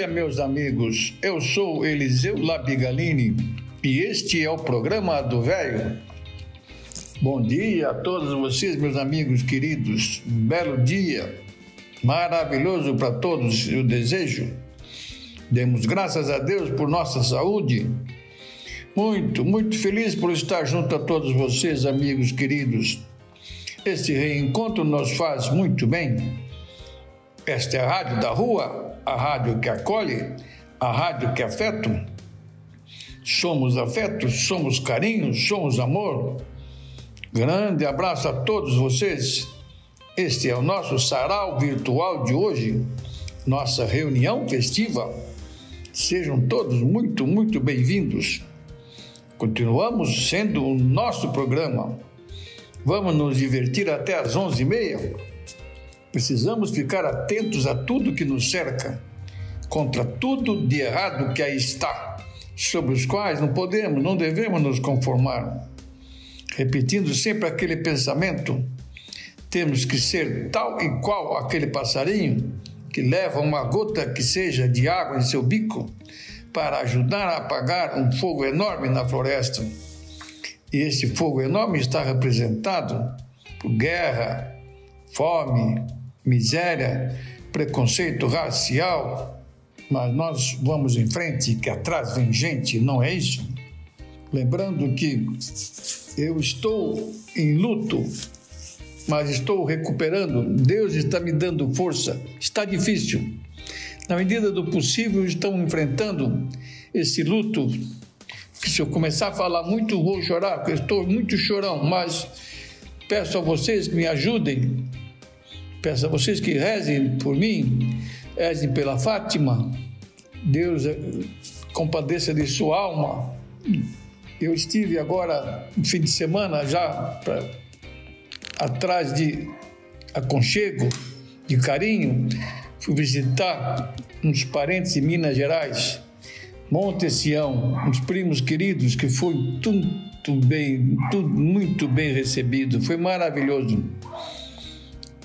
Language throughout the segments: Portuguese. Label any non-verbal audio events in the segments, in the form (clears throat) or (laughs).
Dia, meus amigos. Eu sou Eliseu Labigalini e este é o programa do Velho. Bom dia a todos vocês, meus amigos queridos. Um belo dia maravilhoso para todos, eu desejo. Demos graças a Deus por nossa saúde. Muito, muito feliz por estar junto a todos vocês, amigos queridos. Este reencontro nos faz muito bem. Esta é a Rádio da Rua, a rádio que acolhe, a rádio que afeta. Somos afeto, somos carinho, somos amor. Grande abraço a todos vocês. Este é o nosso sarau virtual de hoje, nossa reunião festiva. Sejam todos muito, muito bem-vindos. Continuamos sendo o nosso programa. Vamos nos divertir até às 11h30. Precisamos ficar atentos a tudo que nos cerca, contra tudo de errado que aí está, sobre os quais não podemos, não devemos nos conformar. Repetindo sempre aquele pensamento temos que ser tal e qual aquele passarinho que leva uma gota que seja de água em seu bico para ajudar a apagar um fogo enorme na floresta. E esse fogo enorme está representado por guerra, fome, miséria, preconceito racial. Mas nós vamos em frente, que atrás vem gente, não é isso? Lembrando que eu estou em luto mas estou recuperando. Deus está me dando força. Está difícil. Na medida do possível, estão enfrentando esse luto. Se eu começar a falar muito, vou chorar, porque estou muito chorão, mas peço a vocês que me ajudem. Peço a vocês que rezem por mim, rezem pela Fátima. Deus eh, compadeça de sua alma. Eu estive agora, no fim de semana, já para atrás de aconchego, de carinho, fui visitar uns parentes em Minas Gerais, Monte Sião, uns primos queridos que foi tudo bem, tudo muito bem recebido, foi maravilhoso.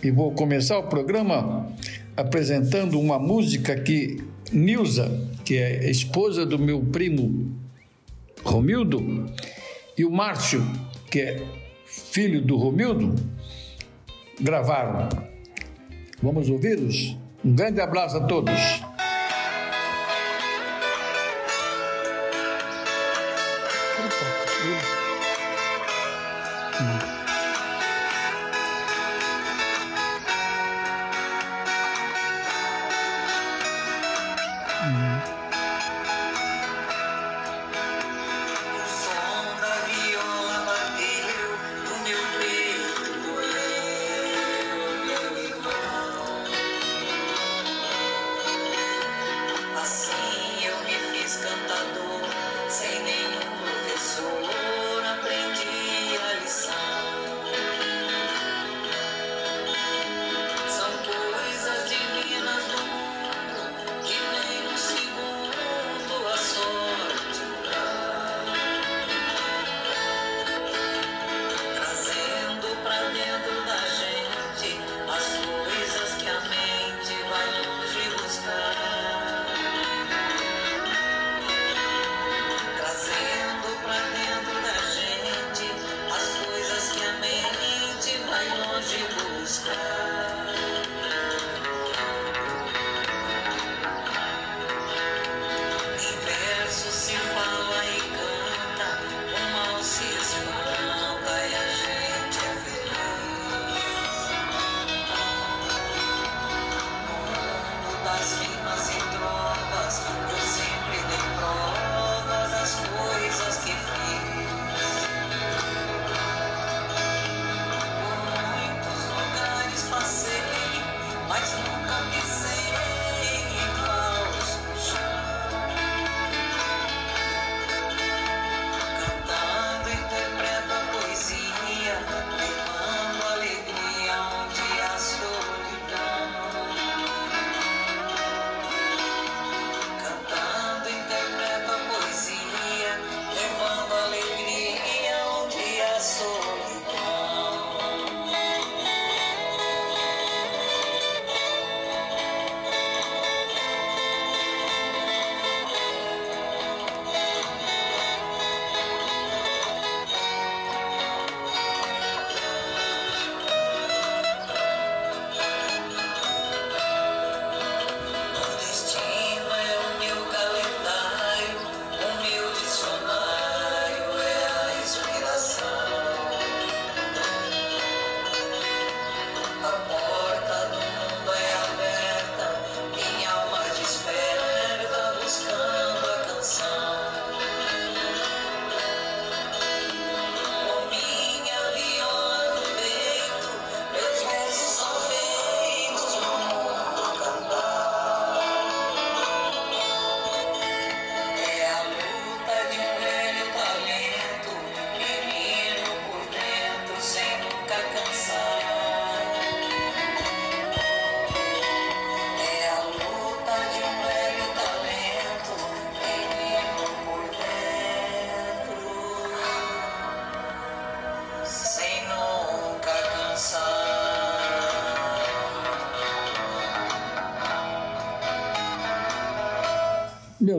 E vou começar o programa apresentando uma música que Nilza, que é esposa do meu primo Romildo, e o Márcio, que é filho do Romildo, gravaram. Vamos ouvi-los? Um grande abraço a todos.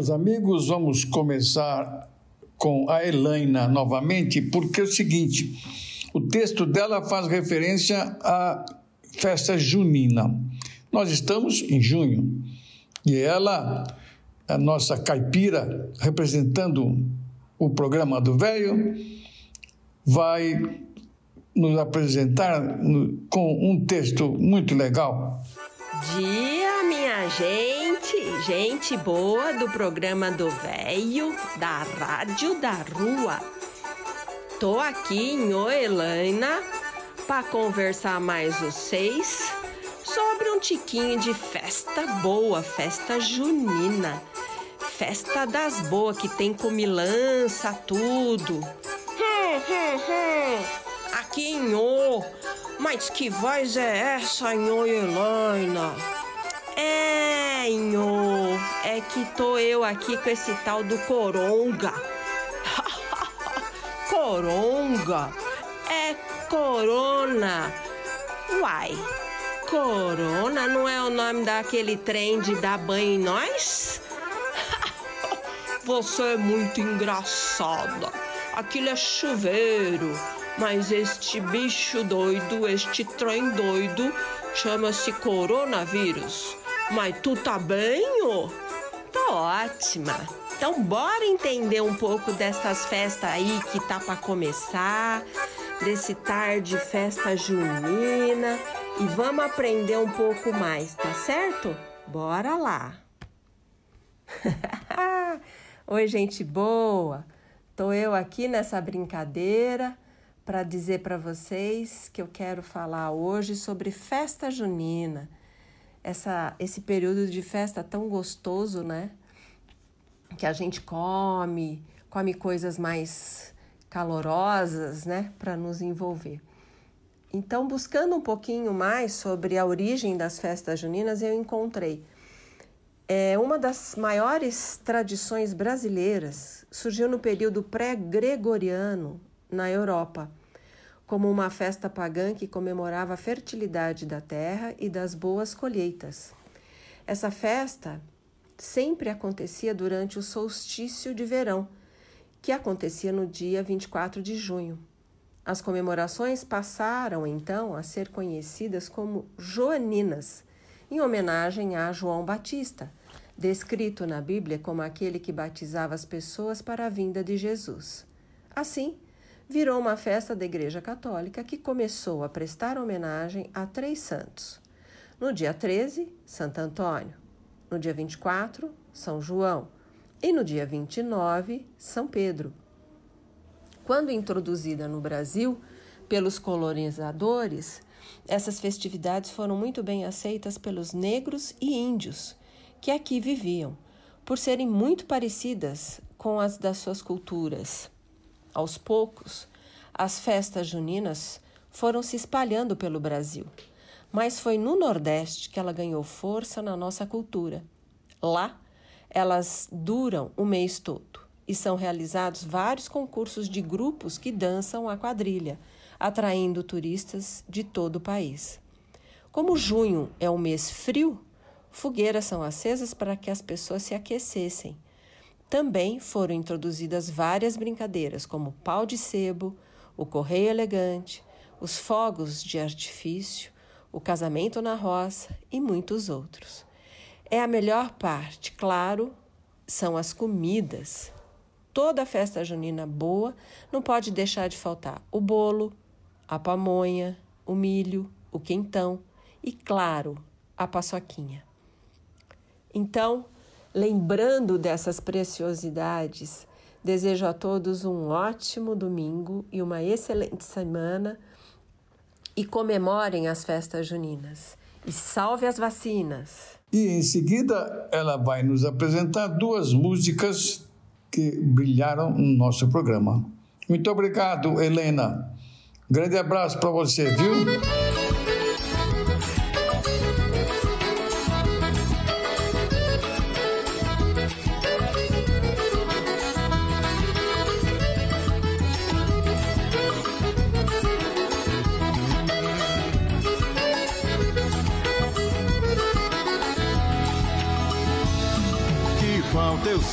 Meus amigos, vamos começar com a Elaina novamente, porque é o seguinte: o texto dela faz referência à festa junina. Nós estamos em junho e ela, a nossa caipira, representando o programa do Velho, vai nos apresentar com um texto muito legal. Dia, minha gente, gente boa do programa do Velho, da Rádio da Rua. Tô aqui em Oelaina para conversar mais vocês sobre um tiquinho de festa boa, festa junina. Festa das boas que tem comilança, tudo. (laughs) Aqui em O. Mas que voz é essa, Nhô Elaina? É, Nhô, é que tô eu aqui com esse tal do Coronga. (laughs) coronga? É Corona. Uai, Corona não é o nome daquele trem de dar banho em nós? (laughs) Você é muito engraçada. Aquilo é chuveiro. Mas este bicho doido, este trem doido, chama-se coronavírus. Mas tu tá bem, ô? Tô ótima. Então bora entender um pouco dessas festas aí que tá para começar, desse tarde festa junina e vamos aprender um pouco mais, tá certo? Bora lá. (laughs) Oi, gente boa! Tô eu aqui nessa brincadeira para dizer para vocês que eu quero falar hoje sobre festa junina. Essa, esse período de festa tão gostoso, né? Que a gente come, come coisas mais calorosas, né? Para nos envolver. Então, buscando um pouquinho mais sobre a origem das festas juninas, eu encontrei é uma das maiores tradições brasileiras. Surgiu no período pré-gregoriano na Europa, como uma festa pagã que comemorava a fertilidade da terra e das boas colheitas. Essa festa sempre acontecia durante o solstício de verão, que acontecia no dia 24 de junho. As comemorações passaram então a ser conhecidas como joaninas em homenagem a João Batista, descrito na Bíblia como aquele que batizava as pessoas para a vinda de Jesus. Assim, virou uma festa da Igreja Católica que começou a prestar homenagem a três santos. No dia 13, Santo Antônio. No dia 24, São João. E no dia 29, São Pedro. Quando introduzida no Brasil pelos colonizadores, essas festividades foram muito bem aceitas pelos negros e índios que aqui viviam, por serem muito parecidas com as das suas culturas. Aos poucos, as festas juninas foram se espalhando pelo Brasil, mas foi no Nordeste que ela ganhou força na nossa cultura. Lá, elas duram o mês todo e são realizados vários concursos de grupos que dançam a quadrilha atraindo turistas de todo o país. Como junho é um mês frio, fogueiras são acesas para que as pessoas se aquecessem. Também foram introduzidas várias brincadeiras, como pau de sebo, o correio elegante, os fogos de artifício, o casamento na roça e muitos outros. É a melhor parte, claro, são as comidas. Toda festa junina boa não pode deixar de faltar o bolo, a pamonha, o milho, o quentão e, claro, a paçoquinha. Então, lembrando dessas preciosidades, desejo a todos um ótimo domingo e uma excelente semana e comemorem as festas juninas. E salve as vacinas! E em seguida, ela vai nos apresentar duas músicas que brilharam no nosso programa. Muito obrigado, Helena. Grande abraço para você, viu?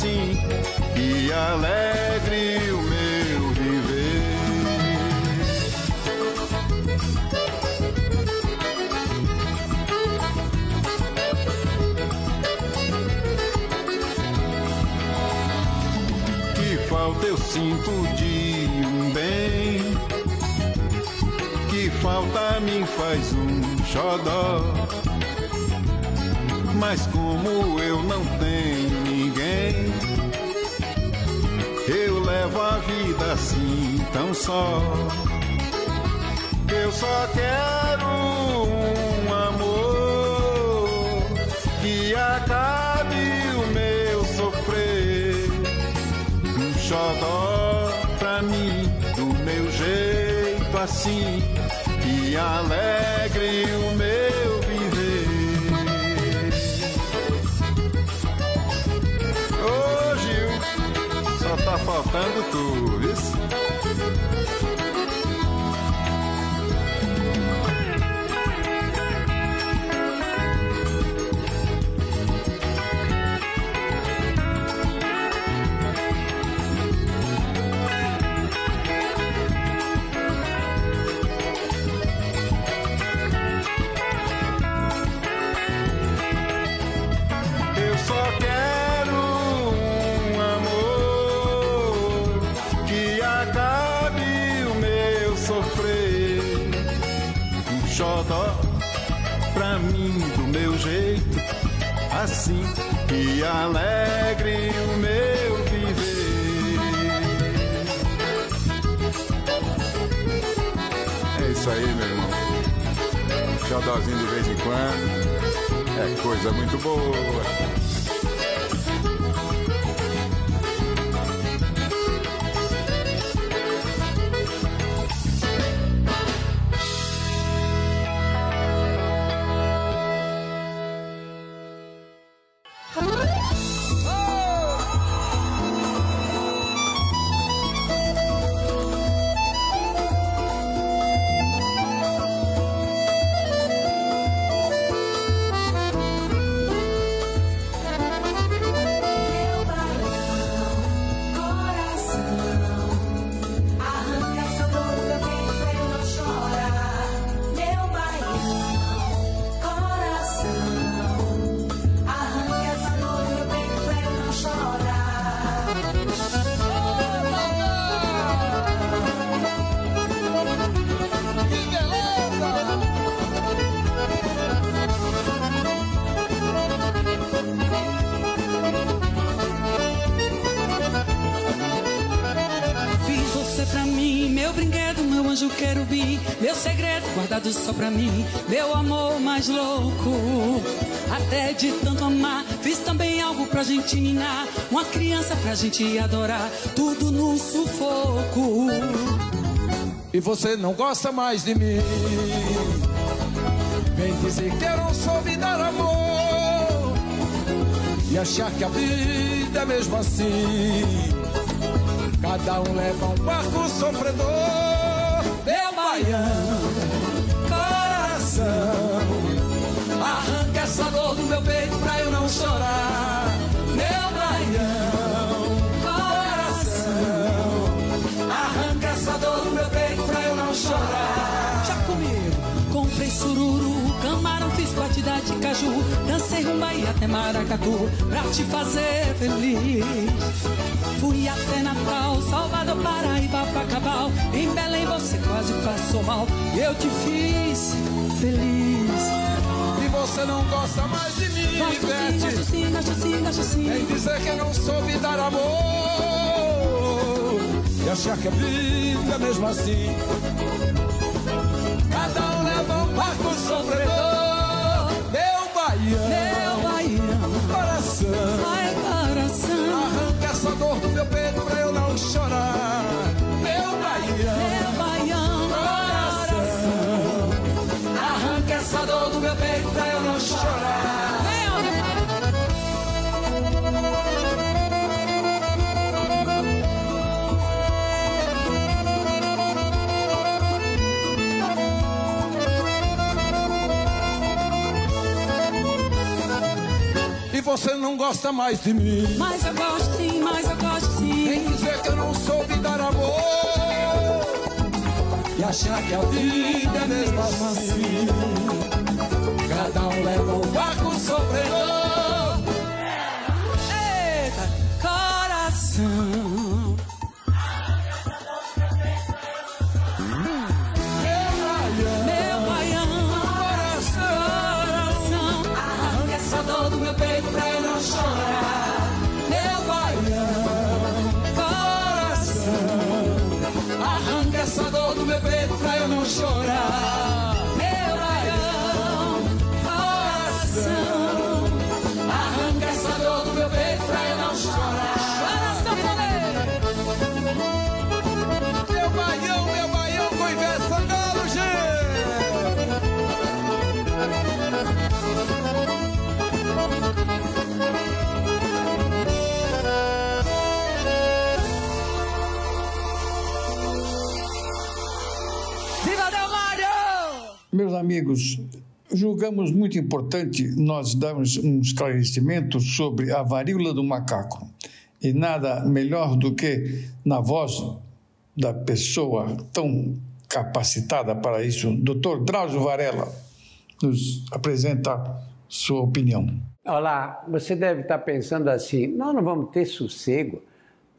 assim, e alegre o meu viver. Que falta eu sinto de um bem. Que falta me faz um xodó. Mas como eu não tenho levo a vida assim tão só. Eu só quero um amor que acabe o meu sofrer. Um xodó pra mim, do meu jeito assim, que alegre o meu tá faltando assim que alegre o meu viver. É isso aí, meu irmão. Xodózinho de vez em quando. É coisa muito boa. Meu segredo guardado só pra mim, meu amor mais louco. Até de tanto amar, fiz também algo pra gente ninar, uma criança pra gente adorar, tudo no sufoco. E você não gosta mais de mim. Vem dizer que eu não soube dar amor. E achar que a vida é mesmo assim. Cada um leva um barco sofredor. Baião, coração. Arranca essa dor do meu peito pra eu não chorar. Meu baião, coração. Arranca essa dor do meu peito pra eu não chorar. Já comigo, comprei sururu, camarão, fiz batida de caju, dancei rumba e até maracatu, pra te fazer feliz. Fui até Natal, Salvador, Paraíba, Pacabal, em Belém você quase passou mal, e eu te fiz feliz. E você não gosta mais de mim, Gosto sim, gosto sim, gosto sim, gosto sim. Vem dizer que eu não soube dar amor. E achar que a vida é mesmo assim. Cada um leva um barco sofredor gosta mais de mim. Mas eu gosto sim, mas eu gosto sim. Vem dizer que eu não soube dar amor. E achar que a vida é mesmo assim. Cada um leva um barco sofredor. Amigos, julgamos muito importante nós darmos um esclarecimento sobre a varíola do macaco. E nada melhor do que na voz da pessoa tão capacitada para isso, Dr. Drauzio Varela, nos apresenta sua opinião. Olá, você deve estar pensando assim: nós não vamos ter sossego.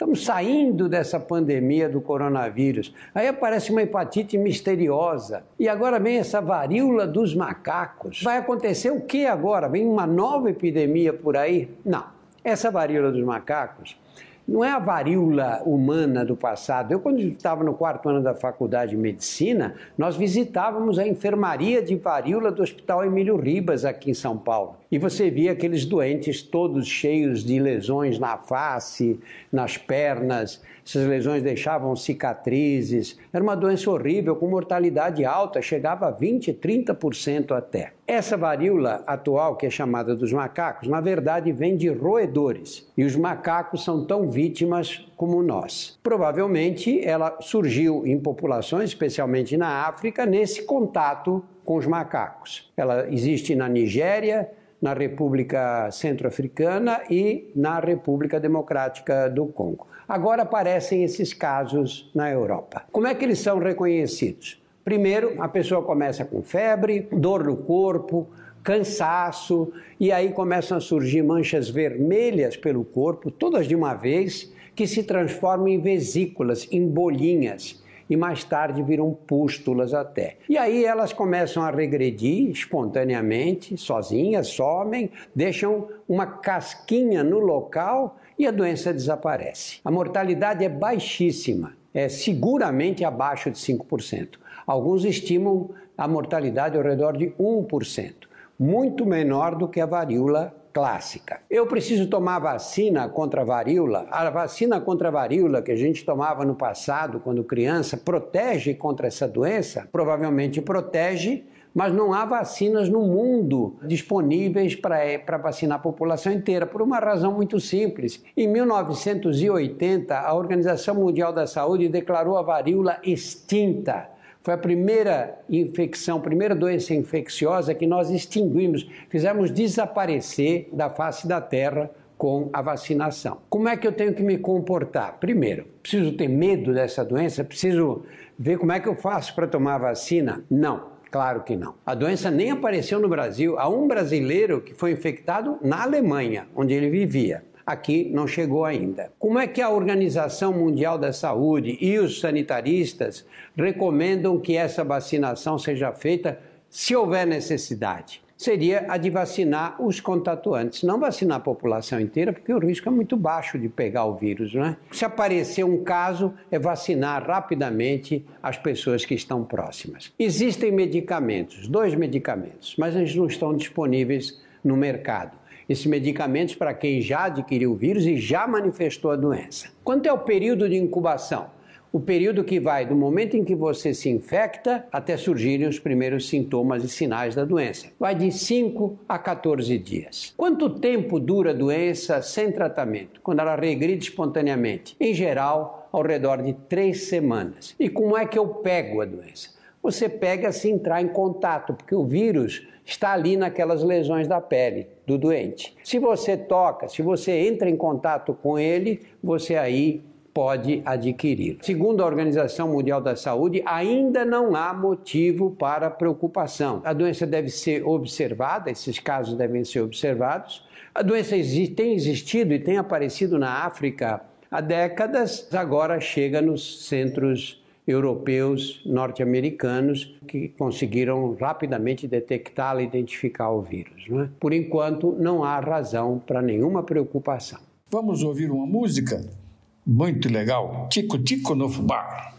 Estamos saindo dessa pandemia do coronavírus. Aí aparece uma hepatite misteriosa. E agora vem essa varíola dos macacos. Vai acontecer o que agora? Vem uma nova epidemia por aí? Não. Essa varíola dos macacos não é a varíola humana do passado. Eu, quando estava no quarto ano da faculdade de medicina, nós visitávamos a enfermaria de varíola do Hospital Emílio Ribas, aqui em São Paulo. E você via aqueles doentes todos cheios de lesões na face, nas pernas. Essas lesões deixavam cicatrizes. Era uma doença horrível, com mortalidade alta, chegava a 20, 30% até. Essa varíola atual, que é chamada dos macacos, na verdade vem de roedores. E os macacos são tão vítimas como nós. Provavelmente ela surgiu em populações, especialmente na África, nesse contato com os macacos. Ela existe na Nigéria, na República Centro-Africana e na República Democrática do Congo. Agora aparecem esses casos na Europa. Como é que eles são reconhecidos? Primeiro, a pessoa começa com febre, dor no corpo, cansaço, e aí começam a surgir manchas vermelhas pelo corpo, todas de uma vez, que se transformam em vesículas, em bolinhas e mais tarde viram pústulas até. E aí elas começam a regredir espontaneamente, sozinhas, somem, deixam uma casquinha no local e a doença desaparece. A mortalidade é baixíssima, é seguramente abaixo de 5%. Alguns estimam a mortalidade ao redor de 1%, muito menor do que a varíola clássica. Eu preciso tomar vacina contra a varíola. A vacina contra a varíola que a gente tomava no passado, quando criança, protege contra essa doença? Provavelmente protege, mas não há vacinas no mundo disponíveis para vacinar a população inteira, por uma razão muito simples. Em 1980, a Organização Mundial da Saúde declarou a varíola extinta. Foi a primeira infecção, primeira doença infecciosa que nós extinguimos, fizemos desaparecer da face da Terra com a vacinação. Como é que eu tenho que me comportar? Primeiro, preciso ter medo dessa doença? Preciso ver como é que eu faço para tomar a vacina? Não. Claro que não. A doença nem apareceu no Brasil. Há um brasileiro que foi infectado na Alemanha, onde ele vivia aqui não chegou ainda. Como é que a Organização Mundial da Saúde e os sanitaristas recomendam que essa vacinação seja feita se houver necessidade? Seria a de vacinar os contatuantes, não vacinar a população inteira, porque o risco é muito baixo de pegar o vírus, não é? Se aparecer um caso, é vacinar rapidamente as pessoas que estão próximas. Existem medicamentos, dois medicamentos, mas eles não estão disponíveis no mercado esses medicamentos para quem já adquiriu o vírus e já manifestou a doença. Quanto é o período de incubação? o período que vai do momento em que você se infecta até surgirem os primeiros sintomas e sinais da doença. Vai de 5 a 14 dias. Quanto tempo dura a doença sem tratamento? Quando ela regride espontaneamente? Em geral, ao redor de três semanas. E como é que eu pego a doença? Você pega se entrar em contato, porque o vírus está ali naquelas lesões da pele do doente. Se você toca, se você entra em contato com ele, você aí pode adquirir. Segundo a Organização Mundial da Saúde, ainda não há motivo para preocupação. A doença deve ser observada, esses casos devem ser observados. A doença tem existido e tem aparecido na África há décadas, agora chega nos centros europeus, norte-americanos, que conseguiram rapidamente detectá-la e identificar o vírus. Não é? Por enquanto, não há razão para nenhuma preocupação. Vamos ouvir uma música? Muito legal. Tico Tico no Fubá.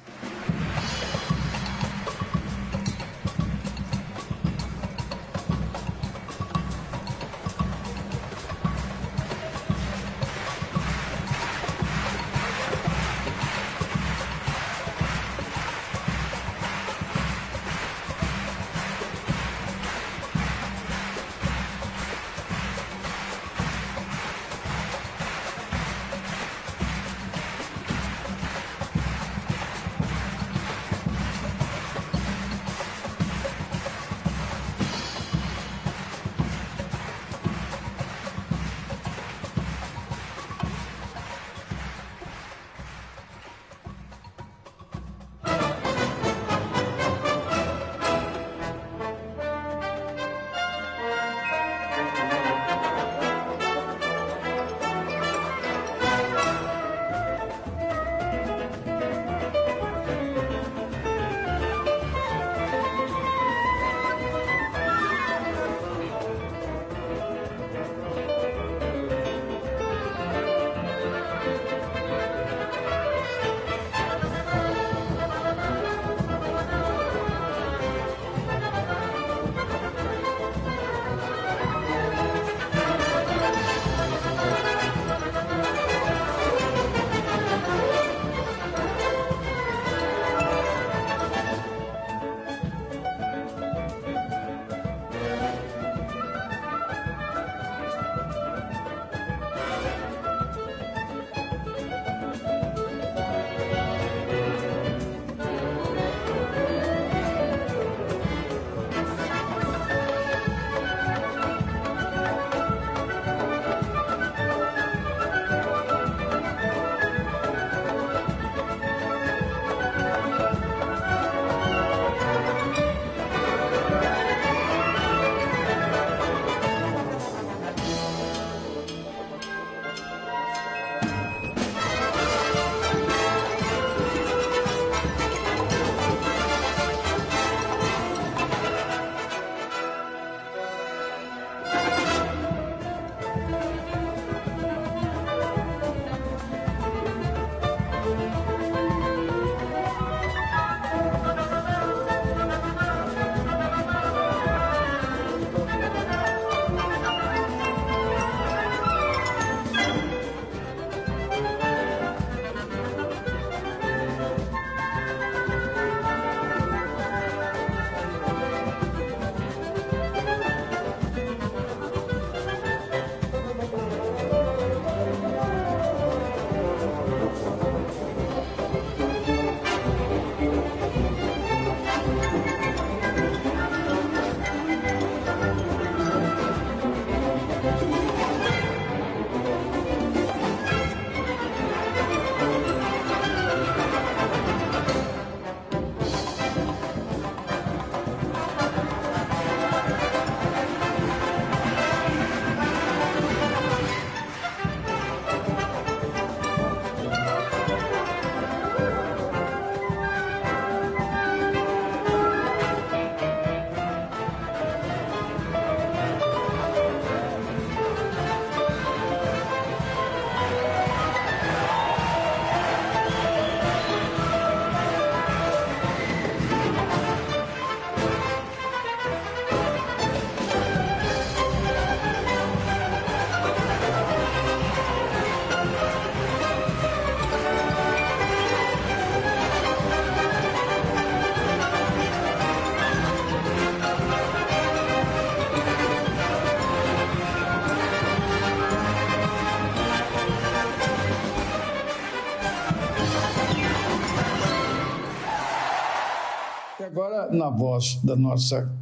Voz da nossa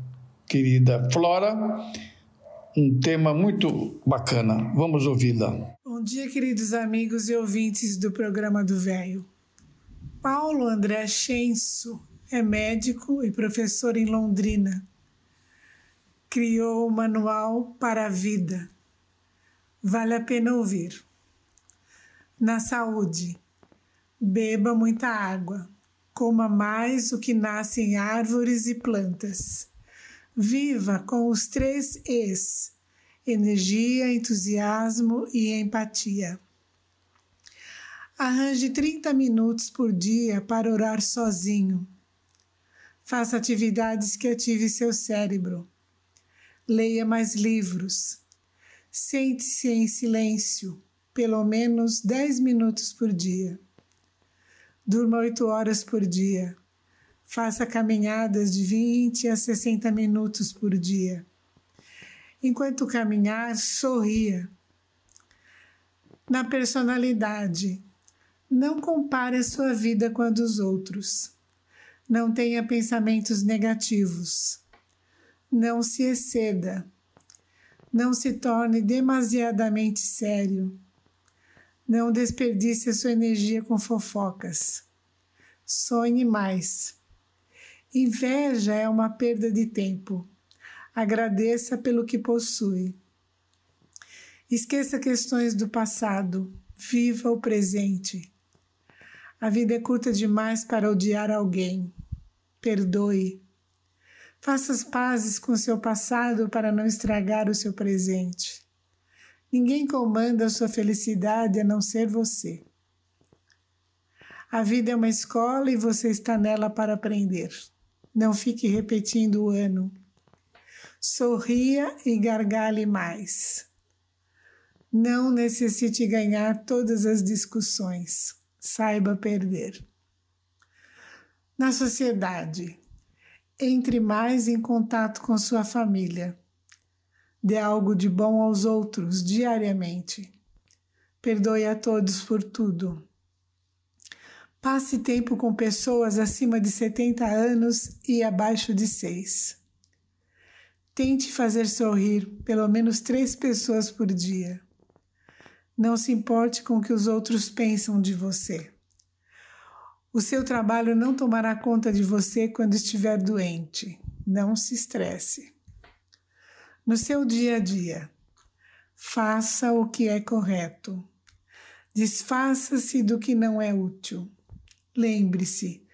querida Flora, um tema muito bacana. Vamos ouvi-la. Bom dia, queridos amigos e ouvintes do programa do Velho. Paulo André Schenso é médico e professor em Londrina. Criou o Manual para a Vida. Vale a pena ouvir. Na saúde, beba muita água, coma mais o que nasce em árvores e plantas. Viva com os três Es: energia, entusiasmo e empatia. Arranje 30 minutos por dia para orar sozinho. Faça atividades que ative seu cérebro. Leia mais livros. Sente-se em silêncio, pelo menos 10 minutos por dia. Durma 8 horas por dia. Faça caminhadas de 20 a 60 minutos por dia. Enquanto caminhar, sorria. Na personalidade, não compare a sua vida com a dos outros. Não tenha pensamentos negativos. Não se exceda. Não se torne demasiadamente sério. Não desperdice a sua energia com fofocas. Sonhe mais. Inveja é uma perda de tempo. Agradeça pelo que possui. Esqueça questões do passado. Viva o presente. A vida é curta demais para odiar alguém. Perdoe. Faça as pazes com seu passado para não estragar o seu presente. Ninguém comanda a sua felicidade a não ser você. A vida é uma escola e você está nela para aprender. Não fique repetindo o ano. Sorria e gargalhe mais. Não necessite ganhar todas as discussões. Saiba perder. Na sociedade, entre mais em contato com sua família. Dê algo de bom aos outros diariamente. Perdoe a todos por tudo. Passe tempo com pessoas acima de 70 anos e abaixo de 6. Tente fazer sorrir pelo menos três pessoas por dia. Não se importe com o que os outros pensam de você. O seu trabalho não tomará conta de você quando estiver doente. Não se estresse. No seu dia a dia, faça o que é correto. Desfaça-se do que não é útil. Lembre-se,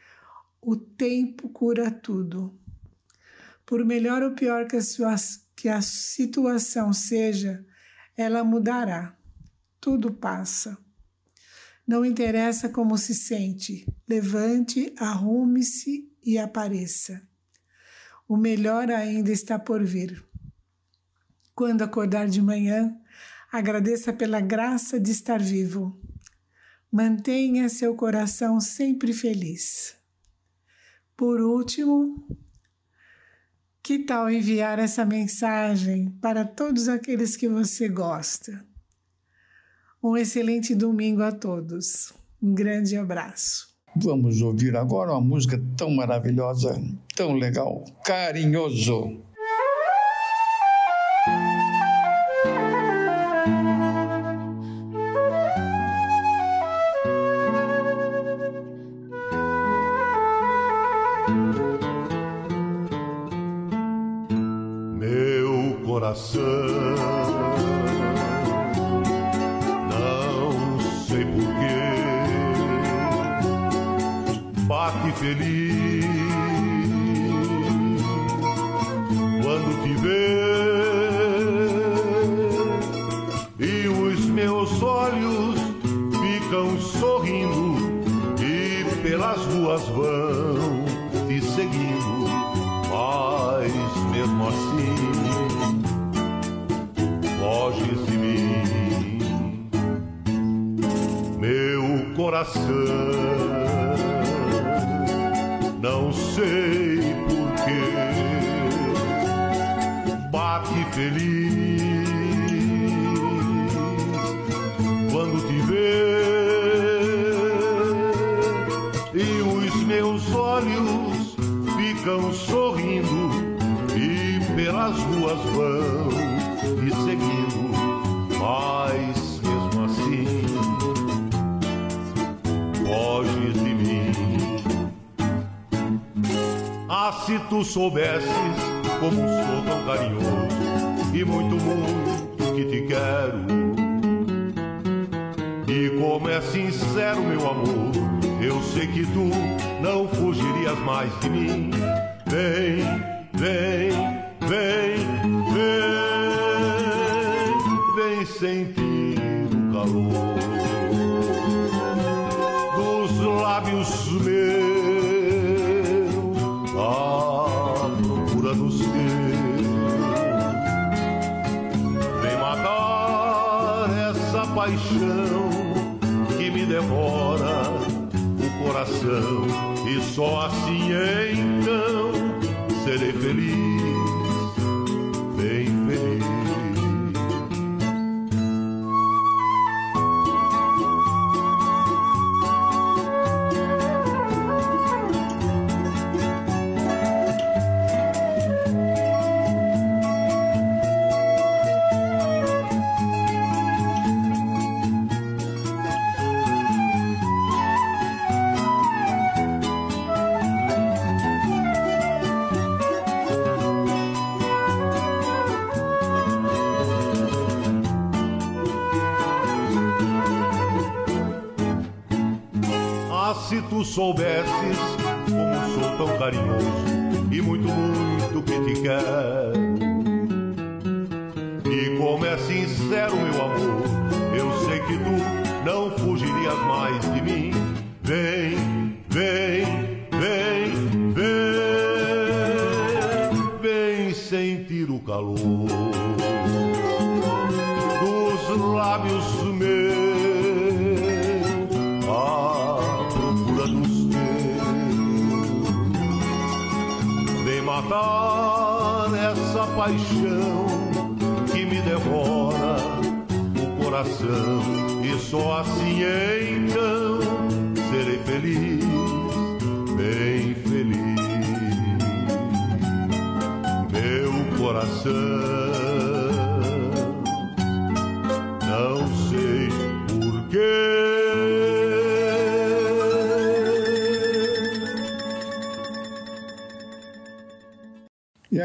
o tempo cura tudo. Por melhor ou pior que a, sua, que a situação seja, ela mudará. Tudo passa. Não interessa como se sente, levante, arrume-se e apareça. O melhor ainda está por vir. Quando acordar de manhã, agradeça pela graça de estar vivo. Mantenha seu coração sempre feliz. Por último, que tal enviar essa mensagem para todos aqueles que você gosta? Um excelente domingo a todos. Um grande abraço. Vamos ouvir agora uma música tão maravilhosa, tão legal, carinhoso. Não sei porquê bate feliz se tu soubesses como sou tão carinhoso e muito, muito que te quero. E como é sincero meu amor, eu sei que tu não fugirias mais de mim. Vem, vem, só soubesses como sou tão carinhoso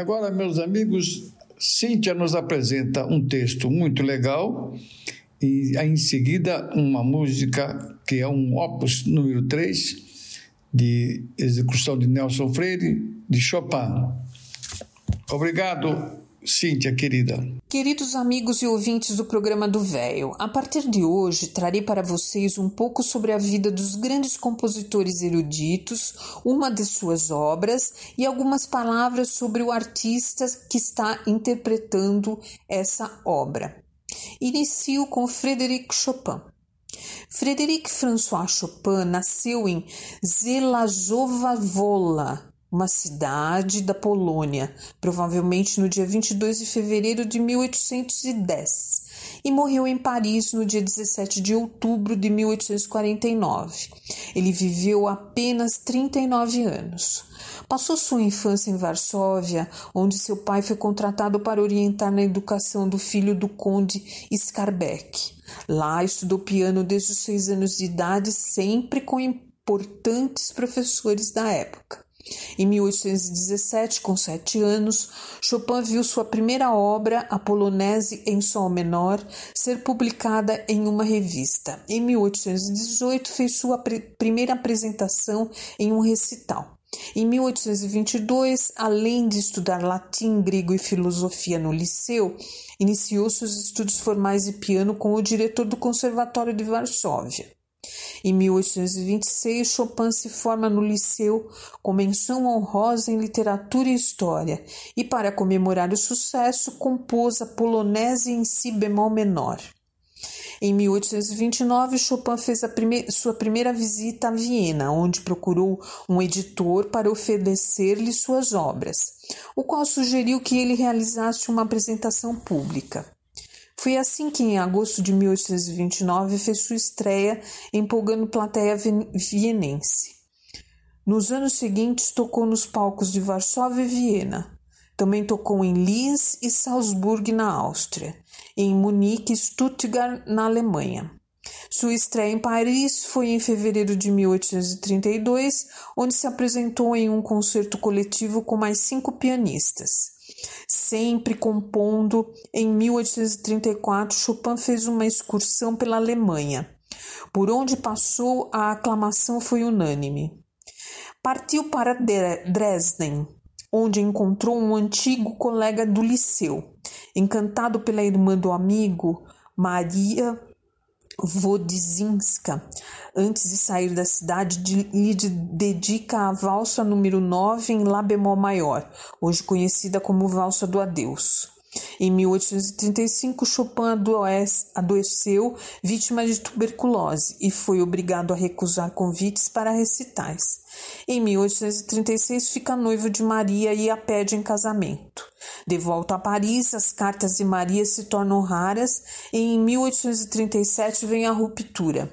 agora, meus amigos, Cíntia nos apresenta um texto muito legal e em seguida uma música que é um opus número 3 de execução de Nelson Freire, de Chopin. Obrigado, Cíntia, querida. Queridos amigos e ouvintes do programa do Véio, a partir de hoje trarei para vocês um pouco sobre a vida dos grandes compositores eruditos, uma de suas obras e algumas palavras sobre o artista que está interpretando essa obra. Inicio com Frédéric Chopin. Frédéric François Chopin nasceu em Zelazowa-Wola, uma cidade da Polônia, provavelmente no dia 22 de fevereiro de 1810, e morreu em Paris no dia 17 de outubro de 1849. Ele viveu apenas 39 anos. Passou sua infância em Varsóvia, onde seu pai foi contratado para orientar na educação do filho do conde Skarbek. Lá estudou piano desde os seis anos de idade, sempre com importantes professores da época. Em 1817, com sete anos, Chopin viu sua primeira obra, a Polonese em Sol menor, ser publicada em uma revista. Em 1818, fez sua primeira apresentação em um recital. Em 1822, além de estudar latim, grego e filosofia no liceu, iniciou seus estudos formais de piano com o diretor do Conservatório de Varsóvia. Em 1826, Chopin se forma no liceu com menção honrosa em literatura e história e, para comemorar o sucesso, compôs a Polonese em Si bemol menor. Em 1829, Chopin fez prime sua primeira visita a Viena, onde procurou um editor para oferecer-lhe suas obras, o qual sugeriu que ele realizasse uma apresentação pública. Foi assim que, em agosto de 1829, fez sua estreia empolgando plateia vienense. Nos anos seguintes, tocou nos palcos de Varsóvia e Viena. Também tocou em Linz e Salzburg, na Áustria, e em Munique e Stuttgart, na Alemanha. Sua estreia em Paris foi em fevereiro de 1832, onde se apresentou em um concerto coletivo com mais cinco pianistas. Sempre compondo, em 1834, Chopin fez uma excursão pela Alemanha. Por onde passou, a aclamação foi unânime. Partiu para Dresden, onde encontrou um antigo colega do liceu. Encantado pela irmã do amigo, Maria Wodzinska, antes de sair da cidade, lhe dedica a valsa número 9 em Lá bemol maior, hoje conhecida como Valsa do Adeus. Em 1835, Chopin adoeceu vítima de tuberculose e foi obrigado a recusar convites para recitais. Em 1836, fica noivo de Maria e a pede em casamento. De volta a Paris, as cartas de Maria se tornam raras e em 1837 vem a ruptura.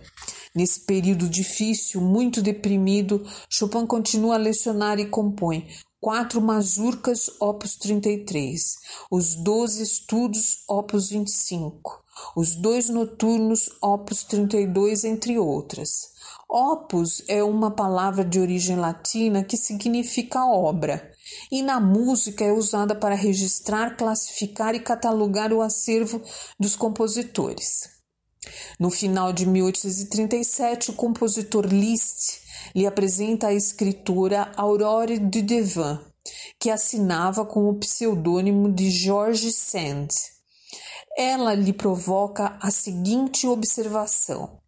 Nesse período difícil, muito deprimido, Chopin continua a lecionar e compõe quatro mazurcas opus 33, os doze estudos opus 25, os dois noturnos opus 32, entre outras. Opus é uma palavra de origem latina que significa obra, e na música é usada para registrar, classificar e catalogar o acervo dos compositores. No final de 1837, o compositor Liszt lhe apresenta a escritora Aurore de Devin, que assinava com o pseudônimo de George Sand. Ela lhe provoca a seguinte observação: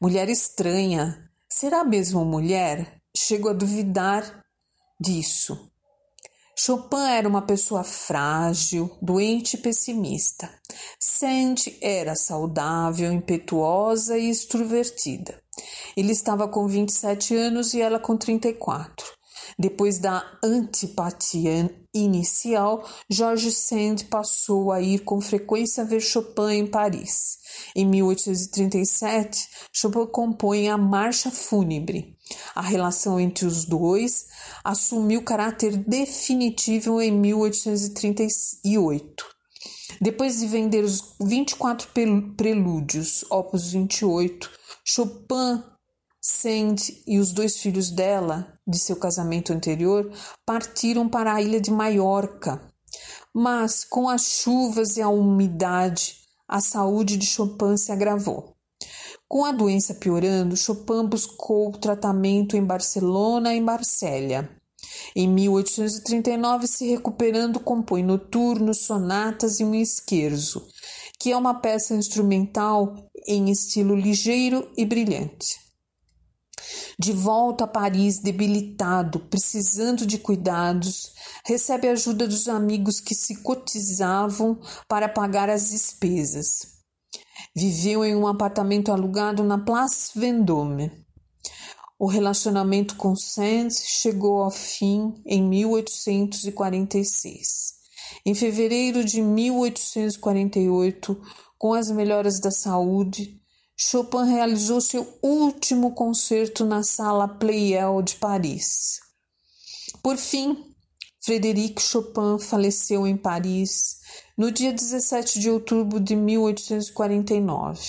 Mulher estranha, será mesmo mulher? Chego a duvidar disso. Chopin era uma pessoa frágil, doente e pessimista. Sand era saudável, impetuosa e extrovertida. Ele estava com 27 anos e ela com 34. Depois da antipatia inicial, George Sand passou a ir com frequência ver Chopin em Paris. Em 1837, Chopin compõe a Marcha Fúnebre. A relação entre os dois assumiu caráter definitivo em 1838. Depois de vender os 24 prelúdios, opus 28, Chopin, Sand e os dois filhos dela, de seu casamento anterior, partiram para a ilha de Maiorca. Mas, com as chuvas e a umidade, a saúde de Chopin se agravou. Com a doença piorando, Chopin buscou tratamento em Barcelona e Marsella. Em 1839, se recuperando, compõe noturnos, sonatas e um esquerzo, que é uma peça instrumental em estilo ligeiro e brilhante. De volta a Paris, debilitado, precisando de cuidados, recebe a ajuda dos amigos que se cotizavam para pagar as despesas. Viveu em um apartamento alugado na Place Vendôme. O relacionamento com Sands chegou ao fim em 1846. Em fevereiro de 1848, com as melhoras da saúde, Chopin realizou seu último concerto na Sala Pleyel de Paris. Por fim, Frederic Chopin faleceu em Paris no dia 17 de outubro de 1849,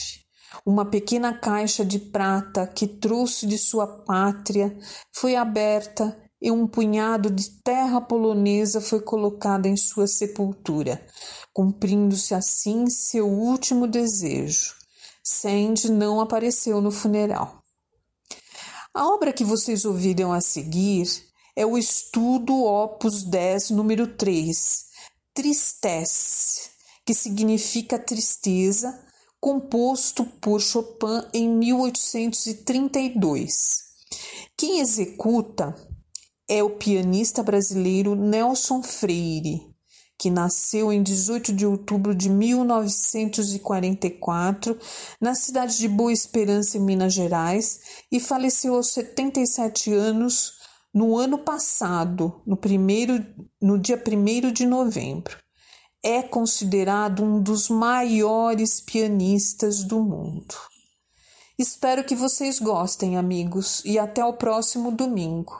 uma pequena caixa de prata que trouxe de sua pátria foi aberta e um punhado de terra polonesa foi colocado em sua sepultura, cumprindo-se assim seu último desejo. Sand não apareceu no funeral. A obra que vocês ouviram a seguir é o estudo Opus 10, número 3, Tristesse, que significa tristeza, composto por Chopin em 1832. Quem executa é o pianista brasileiro Nelson Freire, que nasceu em 18 de outubro de 1944 na cidade de Boa Esperança, em Minas Gerais, e faleceu aos 77 anos no ano passado, no, primeiro, no dia 1 de novembro. É considerado um dos maiores pianistas do mundo. Espero que vocês gostem, amigos, e até o próximo domingo.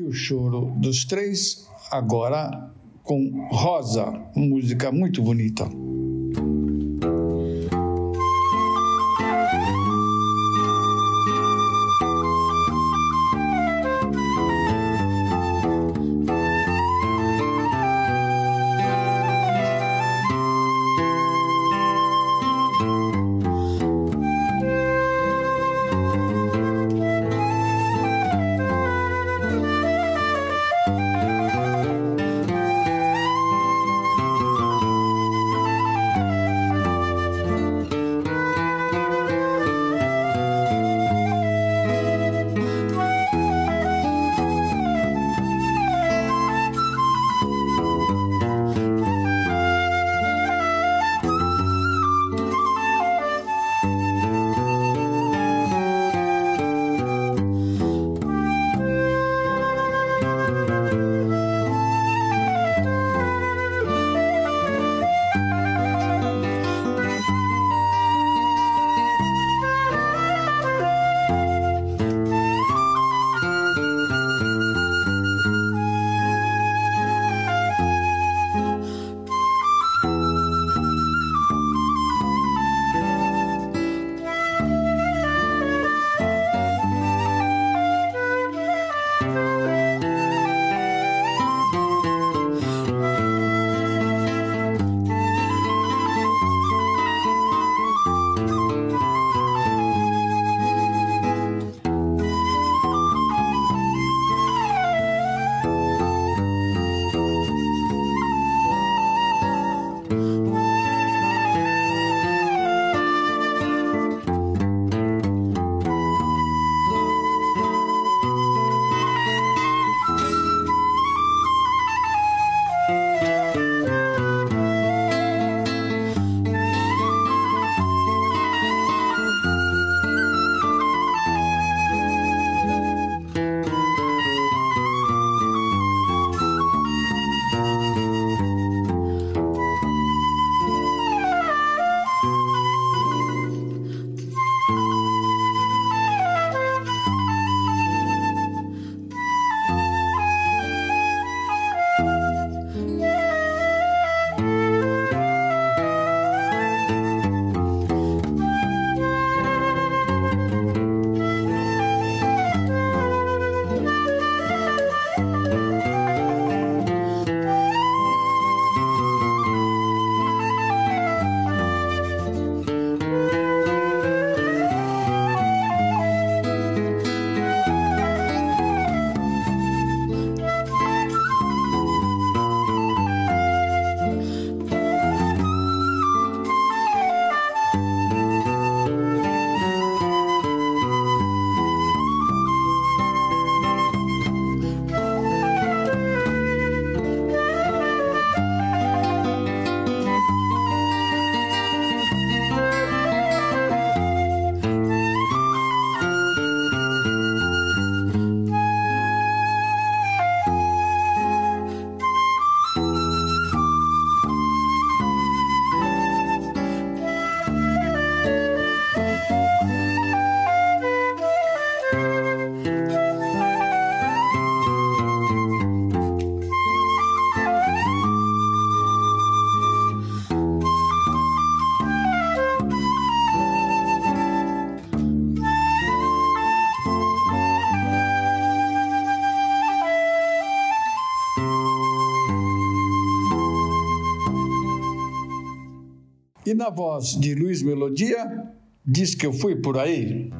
E o choro dos três, agora com Rosa, música muito bonita. Na voz de Luiz Melodia, diz que eu fui por aí.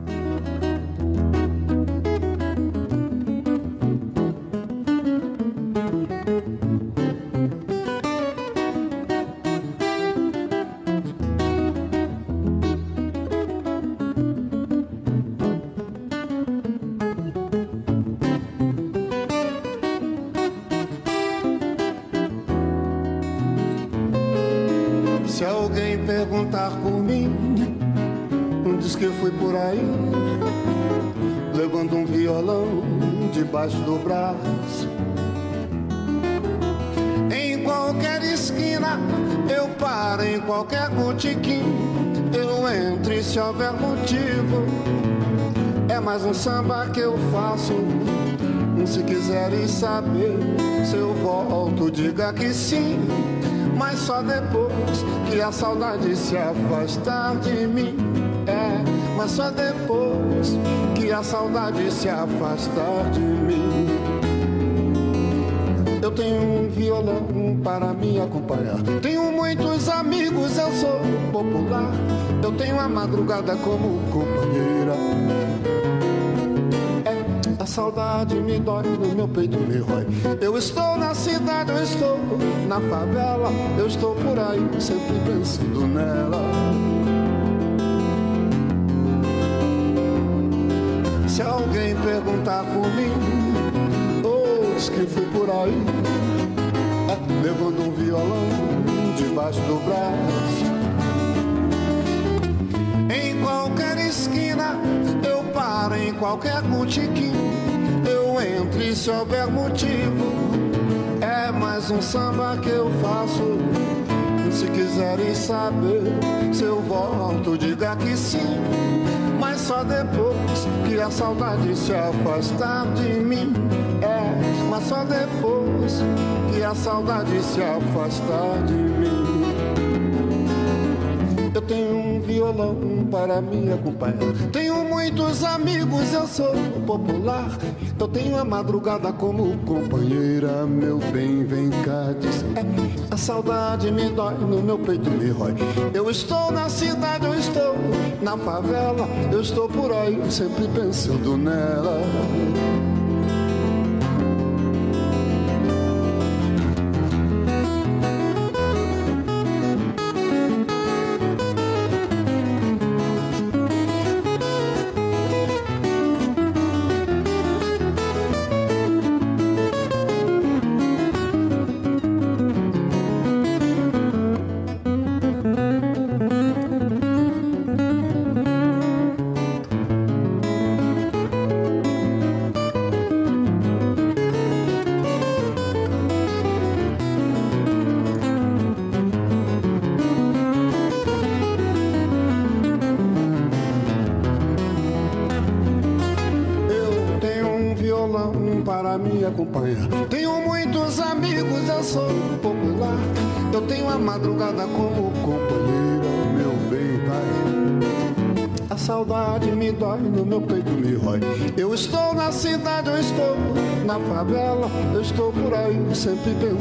Houver motivo. É mais um samba que eu faço. Se quiserem saber se eu volto, diga que sim mas só depois que a saudade se afastar de mim. É, mas só depois que a saudade se afastar de mim. Eu tenho um violão para me acompanhar. Tenho muitos amigos, eu sou popular. Eu tenho a madrugada como companheira. A saudade me dói no meu peito, me rói. Eu estou na cidade, eu estou na favela. Eu estou por aí, sempre pensando nela. Se alguém perguntar por mim, ou diz que fui por aí, é, levando um violão debaixo do braço. Em qualquer esquina, eu paro em qualquer botequim. Eu entro e se houver motivo, é mais um samba que eu faço. Se quiserem saber se eu volto, diga que sim. Mas só depois que a saudade se afastar de mim. Só depois que a saudade se afastar de mim. Eu tenho um violão para me acompanhar. Tenho muitos amigos, eu sou popular. Eu tenho a madrugada como companheira. Meu bem, vem cá, diz. É, a saudade me dói, no meu peito me rói. Eu estou na cidade, eu estou na favela. Eu estou por aí, sempre pensando nela.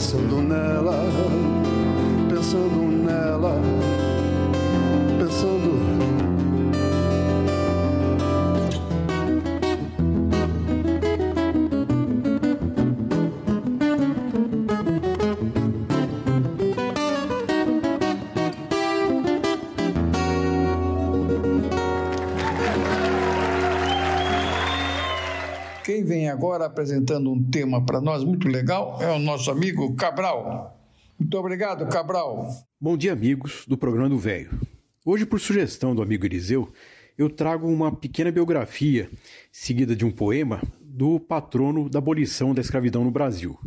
Sempre pensando apresentando um tema para nós muito legal é o nosso amigo Cabral. Muito obrigado, Cabral. Bom dia, amigos do programa do Velho. Hoje, por sugestão do amigo Eliseu, eu trago uma pequena biografia, seguida de um poema, do patrono da abolição da escravidão no Brasil.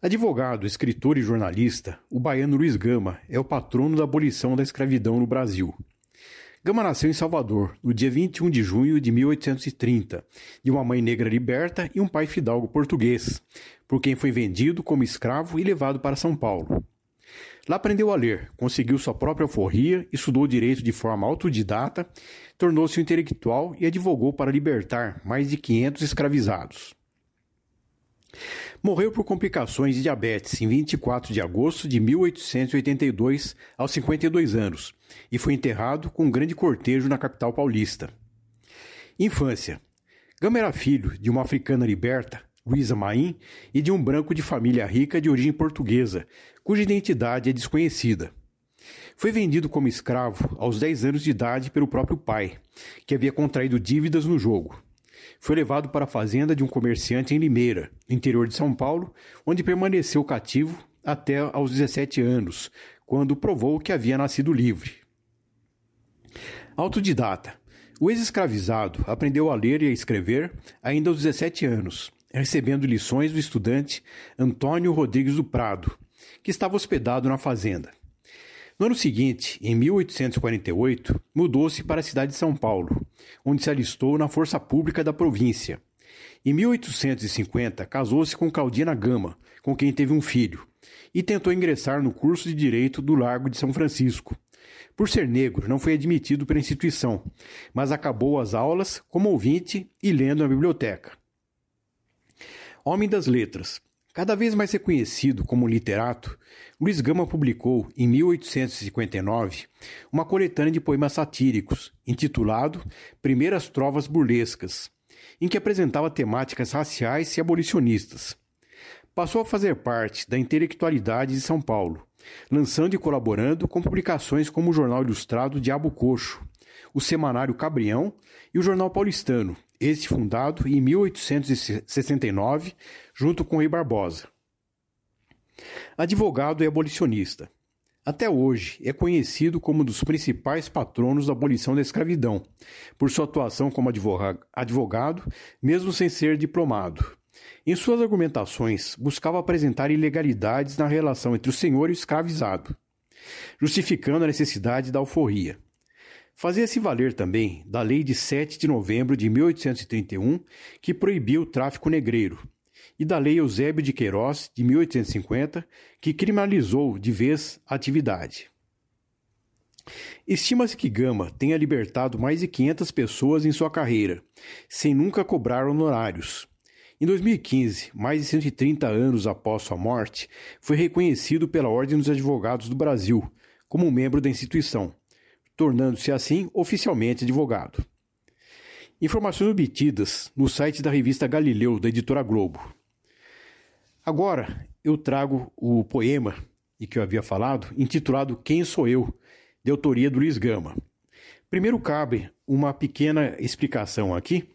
Advogado, escritor e jornalista, o baiano Luiz Gama é o patrono da abolição da escravidão no Brasil. Gama nasceu em Salvador, no dia 21 de junho de 1830, de uma mãe negra liberta e um pai fidalgo português, por quem foi vendido como escravo e levado para São Paulo. Lá aprendeu a ler, conseguiu sua própria alforria, estudou direito de forma autodidata, tornou-se um intelectual e advogou para libertar mais de 500 escravizados. Morreu por complicações de diabetes em 24 de agosto de 1882, aos 52 anos, e foi enterrado com um grande cortejo na capital paulista. Infância. Gama era filho de uma africana liberta, Luísa Maim, e de um branco de família rica de origem portuguesa, cuja identidade é desconhecida. Foi vendido como escravo aos 10 anos de idade pelo próprio pai, que havia contraído dívidas no jogo. Foi levado para a fazenda de um comerciante em Limeira, interior de São Paulo, onde permaneceu cativo até aos 17 anos, quando provou que havia nascido livre. Autodidata. O ex-escravizado aprendeu a ler e a escrever ainda aos 17 anos, recebendo lições do estudante Antônio Rodrigues do Prado, que estava hospedado na fazenda. No ano seguinte, em 1848, mudou-se para a cidade de São Paulo, onde se alistou na força pública da província. Em 1850, casou-se com Claudina Gama, com quem teve um filho, e tentou ingressar no curso de Direito do Largo de São Francisco. Por ser negro, não foi admitido pela instituição, mas acabou as aulas como ouvinte e lendo na biblioteca. Homem das Letras. Cada vez mais reconhecido como literato, Luiz Gama publicou, em 1859, uma coletânea de poemas satíricos, intitulado Primeiras Trovas Burlescas, em que apresentava temáticas raciais e abolicionistas. Passou a fazer parte da intelectualidade de São Paulo, lançando e colaborando com publicações como o Jornal Ilustrado Diabo Coxo, o Semanário Cabrião e o Jornal Paulistano, este fundado em 1869, junto com Rui Barbosa. Advogado e abolicionista. Até hoje é conhecido como um dos principais patronos da abolição da escravidão, por sua atuação como advogado, mesmo sem ser diplomado. Em suas argumentações, buscava apresentar ilegalidades na relação entre o senhor e o escravizado, justificando a necessidade da alforria. Fazia-se valer também da Lei de 7 de novembro de 1831, que proibia o tráfico negreiro, e da Lei Eusébio de Queiroz, de 1850, que criminalizou de vez a atividade. Estima-se que Gama tenha libertado mais de 500 pessoas em sua carreira, sem nunca cobrar honorários. Em 2015, mais de 130 anos após sua morte, foi reconhecido pela Ordem dos Advogados do Brasil como membro da instituição tornando-se assim oficialmente advogado. Informações obtidas no site da revista Galileu, da editora Globo. Agora eu trago o poema e que eu havia falado, intitulado Quem Sou Eu, de autoria do Luiz Gama. Primeiro cabe uma pequena explicação aqui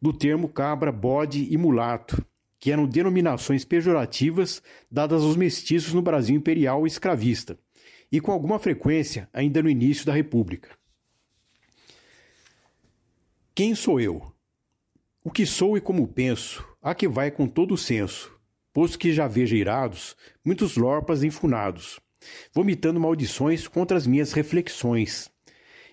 do termo cabra, bode e mulato, que eram denominações pejorativas dadas aos mestiços no Brasil imperial escravista e com alguma frequência ainda no início da República. Quem sou eu? O que sou e como penso, a que vai com todo o senso, posto que já vejo irados muitos lorpas enfunados, vomitando maldições contra as minhas reflexões.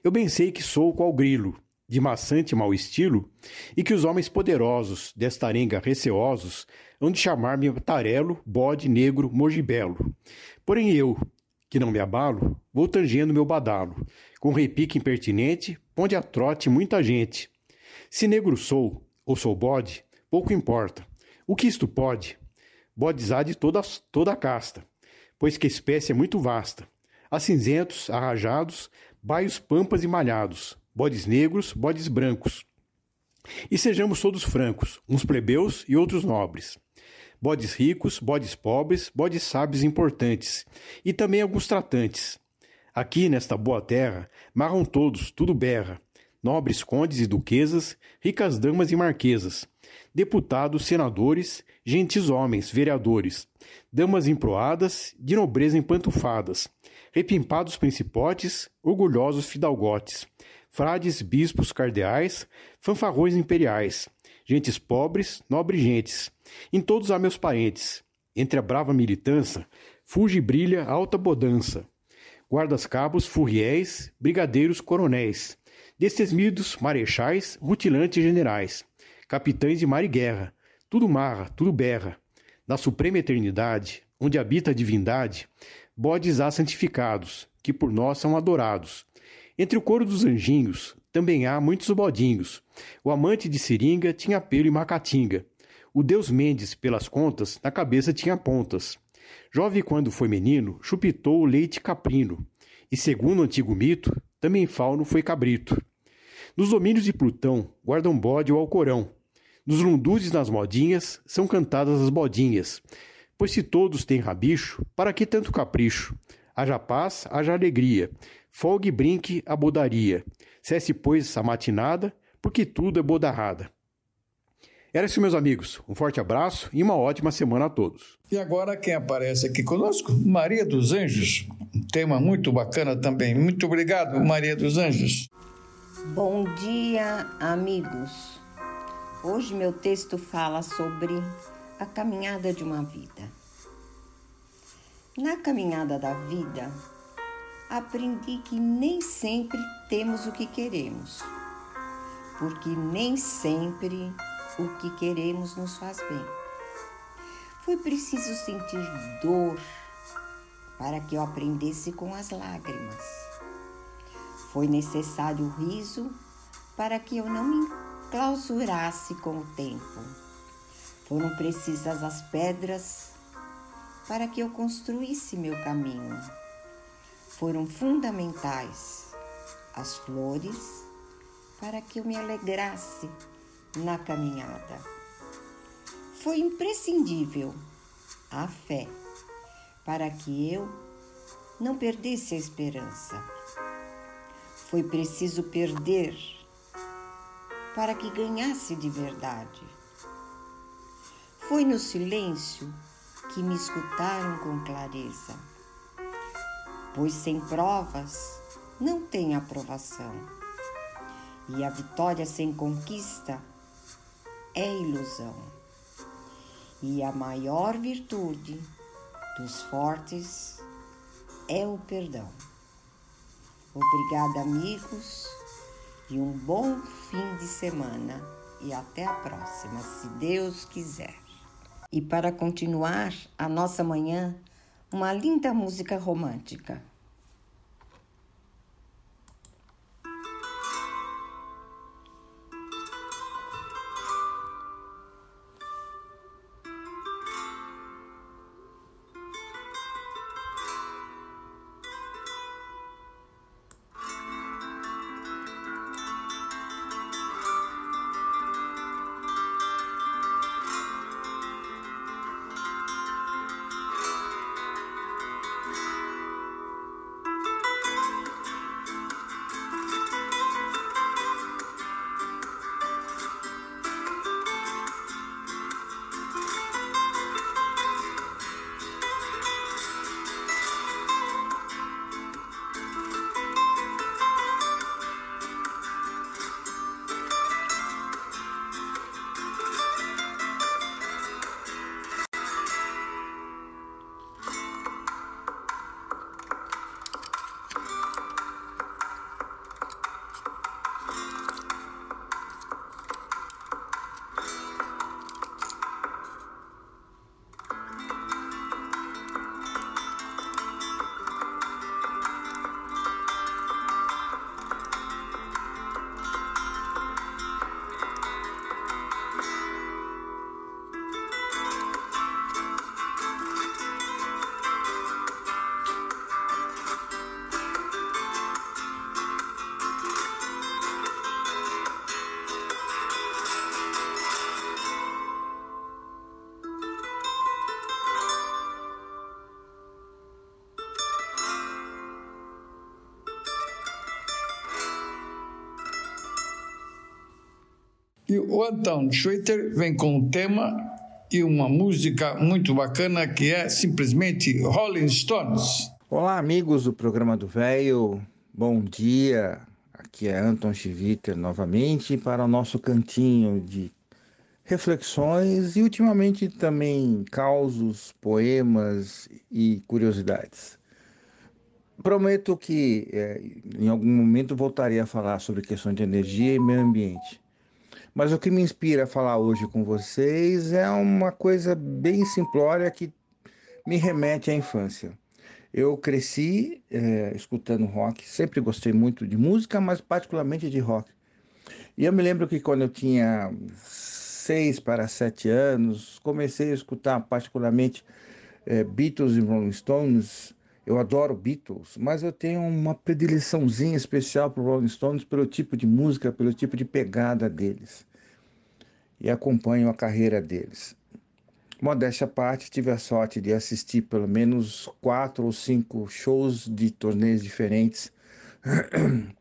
Eu bem sei que sou qual grilo, de maçante mau estilo, e que os homens poderosos desta arenga receosos hão de chamar-me tarelo, bode, negro, mogibelo. Porém eu, que não me abalo, vou tangendo meu badalo, com repique impertinente, ponde a trote muita gente. Se negro sou, ou sou bode, pouco importa. O que isto pode? Bodes há de toda, toda a casta, pois que a espécie é muito vasta. Há cinzentos, arrajados, baios pampas e malhados, bodes negros, bodes brancos. E sejamos todos francos, uns plebeus e outros nobres. Bodes ricos, bodes pobres, bodes sábios importantes, e também alguns tratantes. Aqui, nesta boa terra, marram todos, tudo berra, nobres condes e duquesas, ricas damas e marquesas, deputados, senadores, gentis homens, vereadores, damas emproadas, de nobreza empantufadas, repimpados principotes, orgulhosos fidalgotes, frades, bispos, cardeais, fanfarrões imperiais, gentes pobres, nobres gentes, em todos há meus parentes. Entre a brava militância, fuge e brilha alta bodança. Guardas-cabos, furriéis, brigadeiros, coronéis, destemidos marechais, rutilantes generais, capitães de mar e guerra, tudo marra, tudo berra. Na suprema eternidade, onde habita a divindade, bodes há santificados, que por nós são adorados. Entre o coro dos anjinhos, também há muitos bodinhos. O amante de seringa tinha pelo e macatinga. O Deus Mendes, pelas contas, na cabeça tinha pontas. Jovem quando foi menino, chupitou o leite caprino. E segundo o antigo mito, também fauno foi cabrito. Nos domínios de Plutão, guardam bode ou alcorão. Nos lunduzes nas modinhas, são cantadas as bodinhas. Pois se todos têm rabicho, para que tanto capricho? Haja paz, haja alegria. Folgue e brinque a bodaria. Cesse, pois, essa matinada, porque tudo é bodarrada. Era isso, meus amigos. Um forte abraço e uma ótima semana a todos. E agora quem aparece aqui conosco? Maria dos Anjos. Um tema muito bacana também. Muito obrigado, Maria dos Anjos. Bom dia, amigos. Hoje meu texto fala sobre a caminhada de uma vida. Na caminhada da vida, aprendi que nem sempre temos o que queremos, porque nem sempre o que queremos nos faz bem. Foi preciso sentir dor para que eu aprendesse com as lágrimas. Foi necessário o riso para que eu não me clausurasse com o tempo. Foram precisas as pedras para que eu construísse meu caminho. Foram fundamentais as flores para que eu me alegrasse na caminhada. Foi imprescindível a fé para que eu não perdesse a esperança. Foi preciso perder para que ganhasse de verdade. Foi no silêncio que me escutaram com clareza, pois sem provas não tem aprovação, e a vitória sem conquista é ilusão. E a maior virtude dos fortes é o perdão. Obrigada, amigos, e um bom fim de semana. E até a próxima, se Deus quiser. E para continuar a nossa manhã, uma linda música romântica. E o Anton Schweiter vem com um tema e uma música muito bacana que é simplesmente Rolling Stones. Olá, amigos do programa do Velho. Bom dia. Aqui é Anton Schwitter novamente para o nosso cantinho de reflexões e ultimamente também causos, poemas e curiosidades. Prometo que é, em algum momento voltarei a falar sobre questões de energia e meio ambiente. Mas o que me inspira a falar hoje com vocês é uma coisa bem simplória que me remete à infância. Eu cresci é, escutando rock, sempre gostei muito de música, mas particularmente de rock. E eu me lembro que quando eu tinha seis para sete anos, comecei a escutar particularmente é, Beatles e Rolling Stones. Eu adoro Beatles, mas eu tenho uma predileçãozinha especial para Rolling Stones pelo tipo de música, pelo tipo de pegada deles. E acompanho a carreira deles. Modéstia à parte, tive a sorte de assistir pelo menos quatro ou cinco shows de torneios diferentes. (clears throat)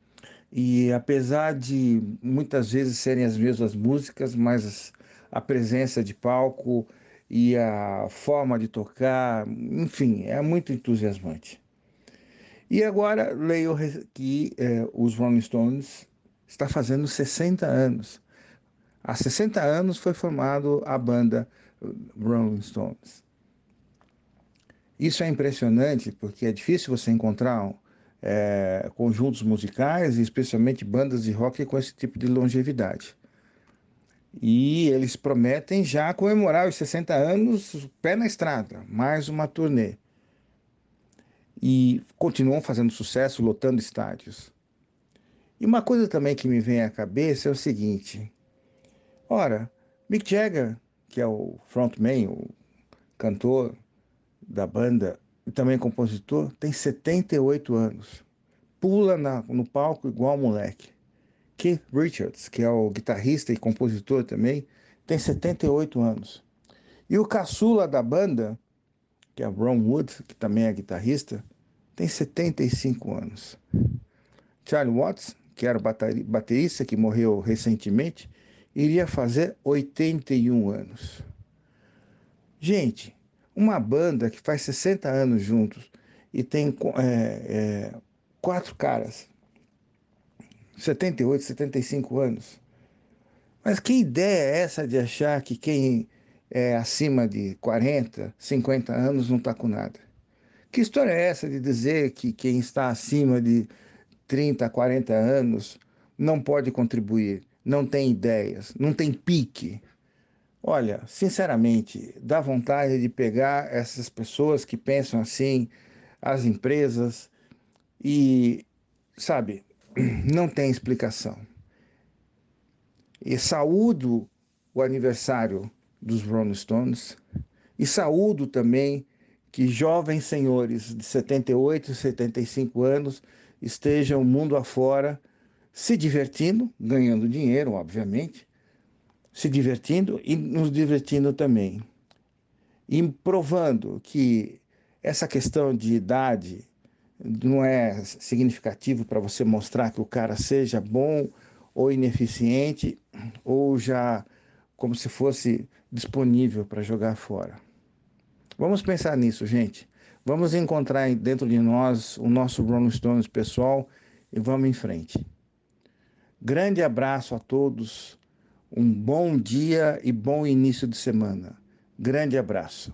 E apesar de muitas vezes serem as mesmas músicas, mas a presença de palco e a forma de tocar, enfim, é muito entusiasmante. E agora leio que eh, os Rolling Stones está fazendo 60 anos. Há 60 anos foi formado a banda Rolling Stones. Isso é impressionante porque é difícil você encontrar é, conjuntos musicais, especialmente bandas de rock com esse tipo de longevidade. E eles prometem já comemorar os 60 anos, pé na estrada, mais uma turnê. E continuam fazendo sucesso, lotando estádios. E uma coisa também que me vem à cabeça é o seguinte: ora, Mick Jagger, que é o frontman, o cantor da banda, e também compositor, tem 78 anos. Pula na, no palco igual moleque. Keith Richards, que é o guitarrista e compositor também, tem 78 anos. E o caçula da banda, que é Ron Wood, que também é guitarrista, tem 75 anos. Charlie Watts, que era baterista que morreu recentemente, iria fazer 81 anos. Gente, uma banda que faz 60 anos juntos e tem é, é, quatro caras, 78, 75 anos. Mas que ideia é essa de achar que quem é acima de 40, 50 anos não está com nada? Que história é essa de dizer que quem está acima de 30, 40 anos não pode contribuir, não tem ideias, não tem pique? Olha, sinceramente, dá vontade de pegar essas pessoas que pensam assim, as empresas, e, sabe, não tem explicação. E saúdo o aniversário dos Rolling Stones e saúdo também que jovens senhores de 78 e 75 anos estejam mundo afora se divertindo, ganhando dinheiro, obviamente, se divertindo e nos divertindo também. E provando que essa questão de idade não é significativo para você mostrar que o cara seja bom ou ineficiente ou já como se fosse disponível para jogar fora. Vamos pensar nisso, gente. Vamos encontrar dentro de nós o nosso Rolling Stones pessoal e vamos em frente. Grande abraço a todos um bom dia e bom início de semana. Grande abraço.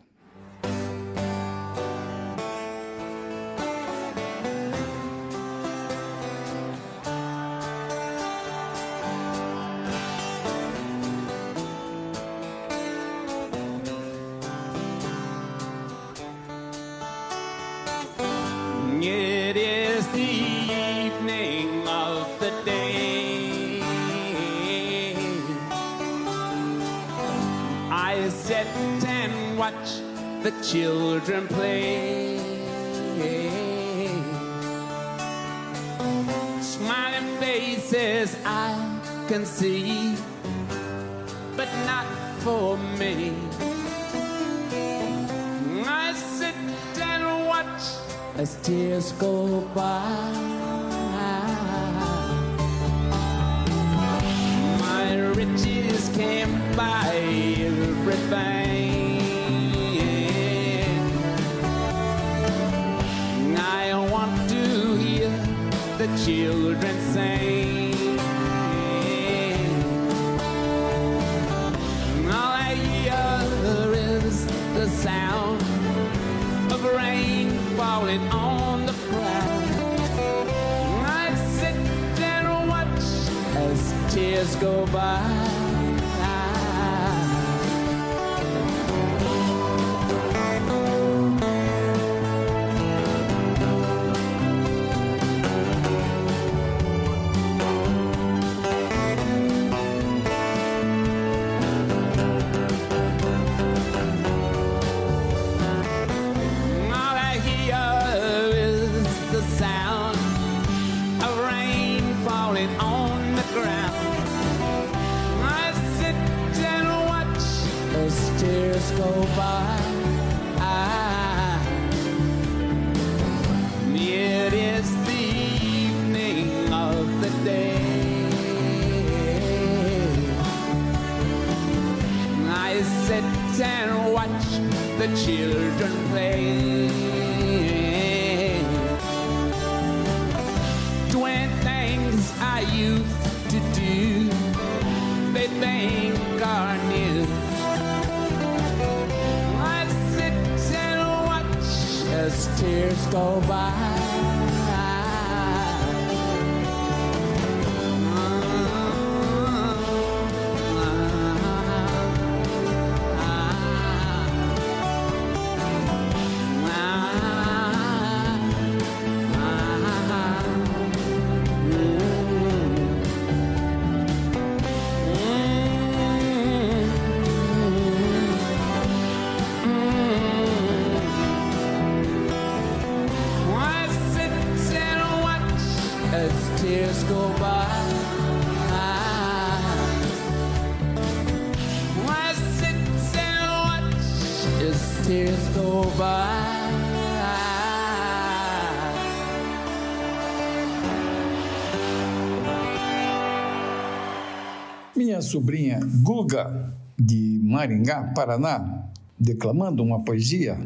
Sobrinha Guga, de Maringá, Paraná, declamando uma poesia.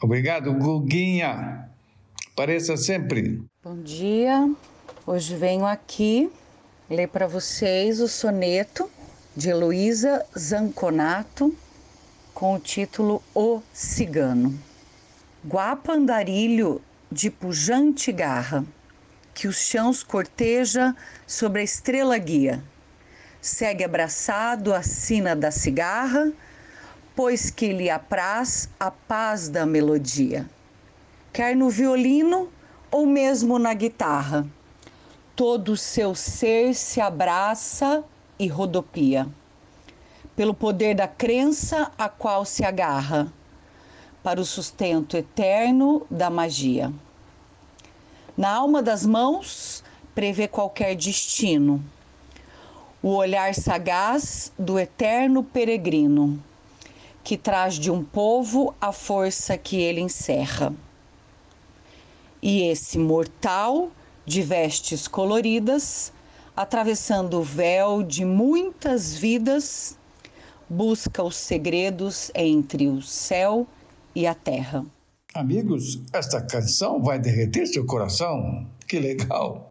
Obrigado, Guguinha. Apareça sempre. Bom dia. Hoje venho aqui ler para vocês o soneto de Heloísa Zanconato com o título O Cigano. Guapa andarilho de pujante garra, que os chãos corteja sobre a estrela guia. Segue abraçado a sina da cigarra, pois que lhe apraz a paz da melodia quer no violino ou mesmo na guitarra. Todo o seu ser se abraça e rodopia, pelo poder da crença a qual se agarra, para o sustento eterno da magia. Na alma das mãos, prevê qualquer destino, o olhar sagaz do eterno peregrino, que traz de um povo a força que ele encerra. E esse mortal, de vestes coloridas, atravessando o véu de muitas vidas, busca os segredos entre o céu e a terra. Amigos, esta canção vai derreter seu coração. Que legal!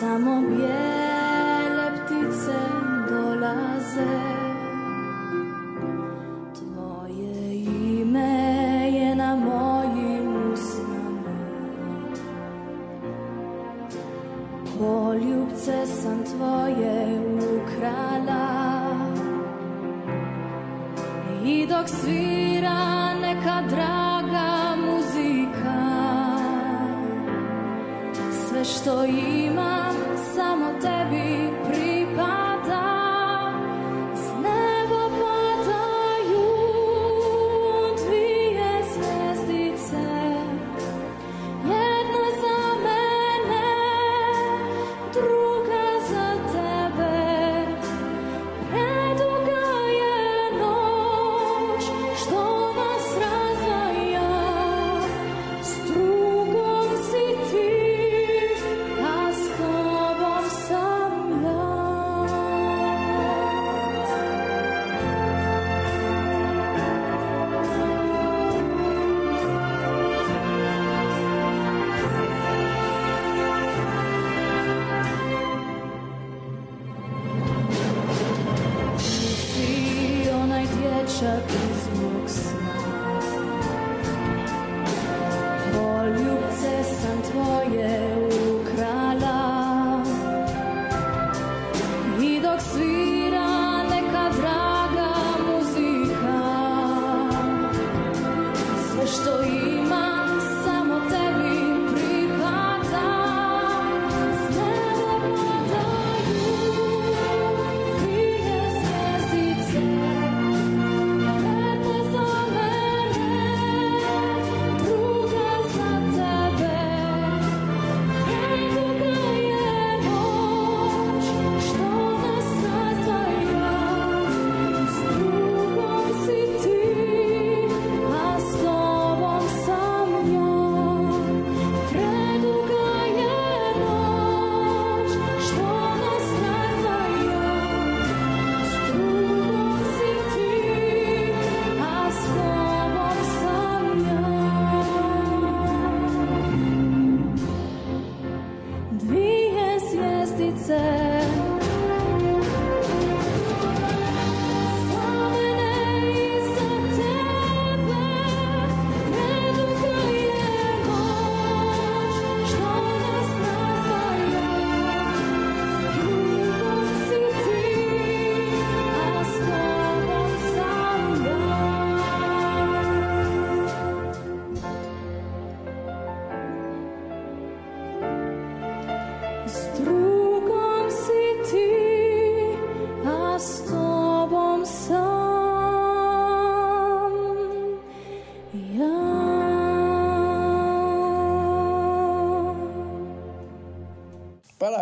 Samo bijele ptice dolaze. Tvoje ime je na mojim usnama. Poljubce sam tvoje ukrala. I dok svira neka draga muzika Sve što imam summer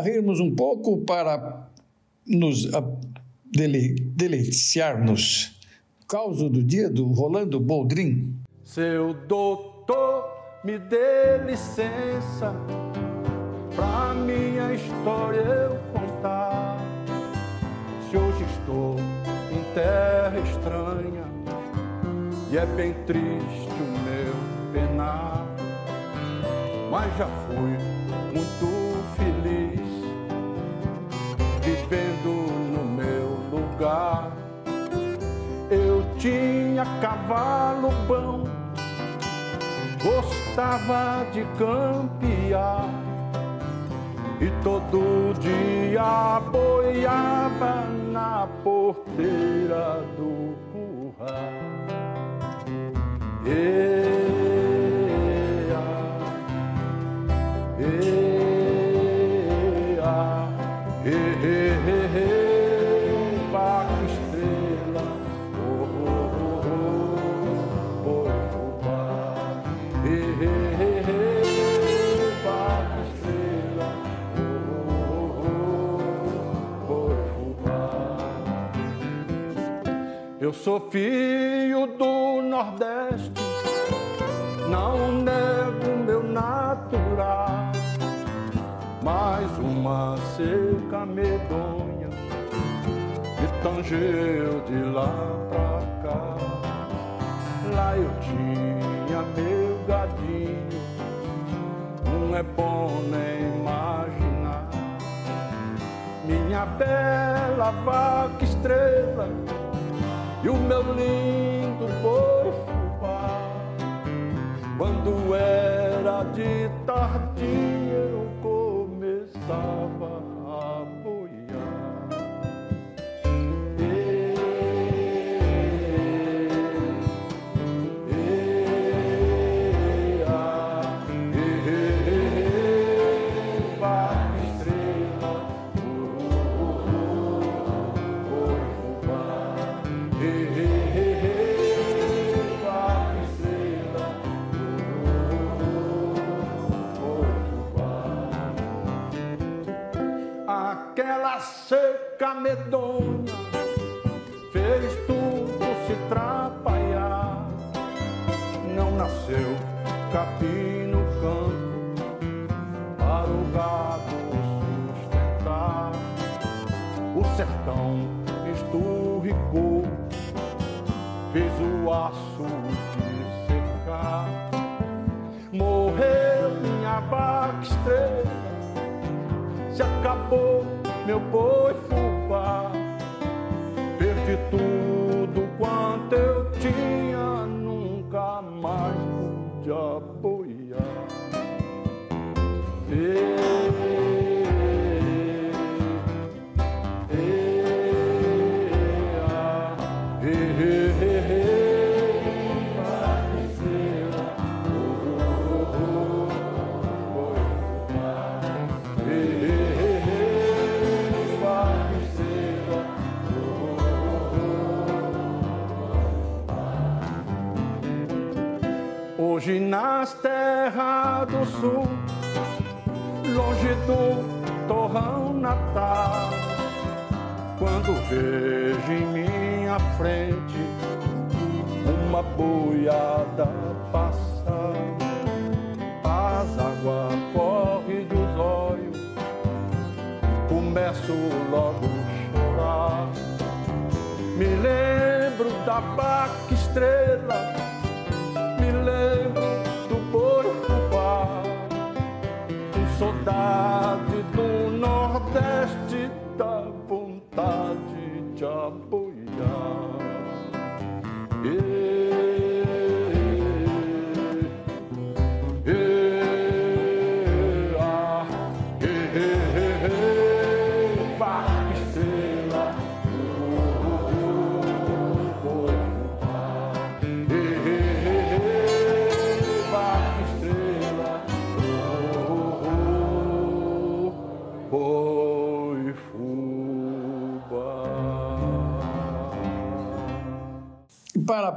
para rirmos um pouco, para nos ah, dele, deliciarmos. Causo do dia do Rolando Boldrin. Seu doutor, me dê licença pra minha história eu contar. Se hoje estou em terra estranha e é bem triste o meu penar, mas já fui muito cavalo bom, gostava de campear e todo dia boiava na porteira do curral. Eu sou filho do Nordeste, não nego meu natural. Mais uma seca medonha me tangeu de lá pra cá. Lá eu tinha meu gadinho, não é bom nem imaginar. Minha bela vaca estrela e o meu lindo boi fubá. Quando era de tardinha eu começava medonha fez tudo se trapalhar. Não nasceu capim no campo para o gado sustentar. O sertão esturricou, fez o aço de secar. Morreu minha vaca estrela se acabou meu boi fubá. Nas terras do sul, longe do torrão natal, quando vejo em minha frente uma boiada passar, as águas correm dos olhos, começo logo a chorar. Me lembro da vaca estrela com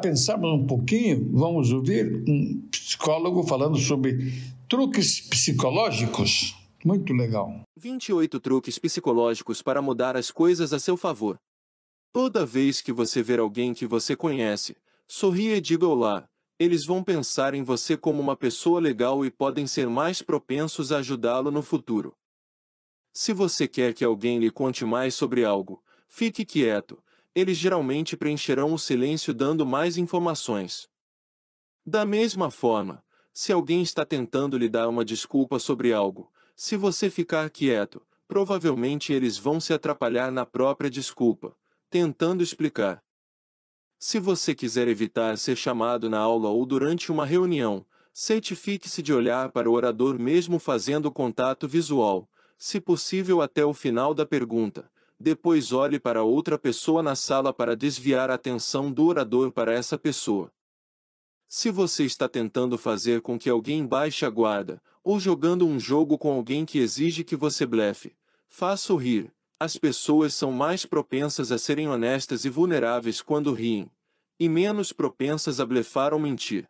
pensarmos um pouquinho, vamos ouvir um psicólogo falando sobre truques psicológicos. Muito legal. 28 truques psicológicos para mudar as coisas a seu favor. Toda vez que você ver alguém que você conhece, sorria e diga olá. Eles vão pensar em você como uma pessoa legal e podem ser mais propensos a ajudá-lo no futuro. Se você quer que alguém lhe conte mais sobre algo, fique quieto. Eles geralmente preencherão o silêncio dando mais informações. Da mesma forma, se alguém está tentando lhe dar uma desculpa sobre algo, se você ficar quieto, provavelmente eles vão se atrapalhar na própria desculpa, tentando explicar. Se você quiser evitar ser chamado na aula ou durante uma reunião, certifique-se de olhar para o orador mesmo fazendo contato visual, se possível até o final da pergunta. Depois olhe para outra pessoa na sala para desviar a atenção do orador para essa pessoa. Se você está tentando fazer com que alguém baixe a guarda, ou jogando um jogo com alguém que exige que você blefe, faça-o rir. As pessoas são mais propensas a serem honestas e vulneráveis quando riem, e menos propensas a blefar ou mentir.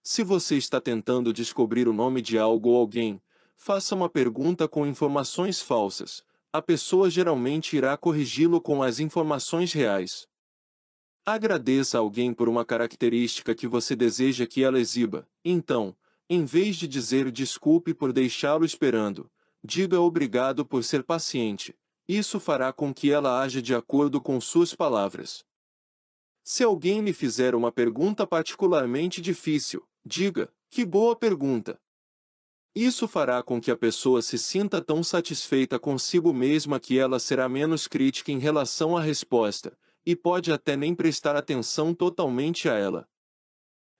Se você está tentando descobrir o nome de algo ou alguém, faça uma pergunta com informações falsas. A pessoa geralmente irá corrigi-lo com as informações reais. Agradeça a alguém por uma característica que você deseja que ela exiba. Então, em vez de dizer desculpe por deixá-lo esperando, diga obrigado por ser paciente. Isso fará com que ela haja de acordo com suas palavras. Se alguém lhe fizer uma pergunta particularmente difícil, diga: Que boa pergunta! Isso fará com que a pessoa se sinta tão satisfeita consigo mesma que ela será menos crítica em relação à resposta, e pode até nem prestar atenção totalmente a ela.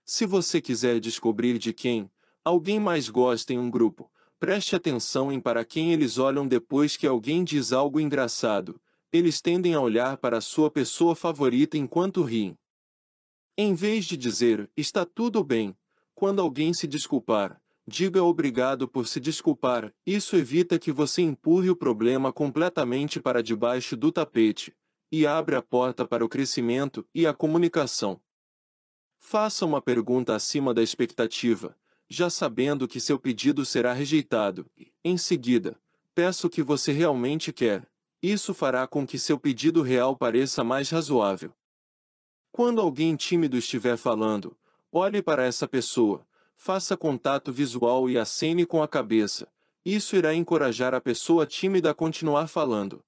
Se você quiser descobrir de quem alguém mais gosta em um grupo, preste atenção em para quem eles olham depois que alguém diz algo engraçado. Eles tendem a olhar para a sua pessoa favorita enquanto riem. Em vez de dizer, está tudo bem, quando alguém se desculpar, diga obrigado por se desculpar. Isso evita que você empurre o problema completamente para debaixo do tapete e abre a porta para o crescimento e a comunicação. Faça uma pergunta acima da expectativa, já sabendo que seu pedido será rejeitado. Em seguida, peça o que você realmente quer. Isso fará com que seu pedido real pareça mais razoável. Quando alguém tímido estiver falando, olhe para essa pessoa, faça contato visual e acene com a cabeça. Isso irá encorajar a pessoa tímida a continuar falando.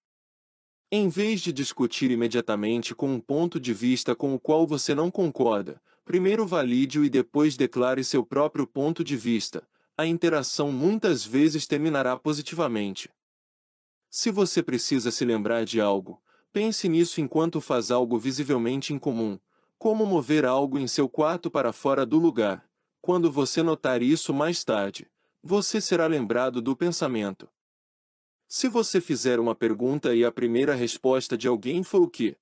Em vez de discutir imediatamente com um ponto de vista com o qual você não concorda, primeiro valide-o e depois declare seu próprio ponto de vista. A interação muitas vezes terminará positivamente. Se você precisa se lembrar de algo, pense nisso enquanto faz algo visivelmente incomum, como mover algo em seu quarto para fora do lugar. Quando você notar isso mais tarde, você será lembrado do pensamento. Se você fizer uma pergunta e a primeira resposta de alguém for o que?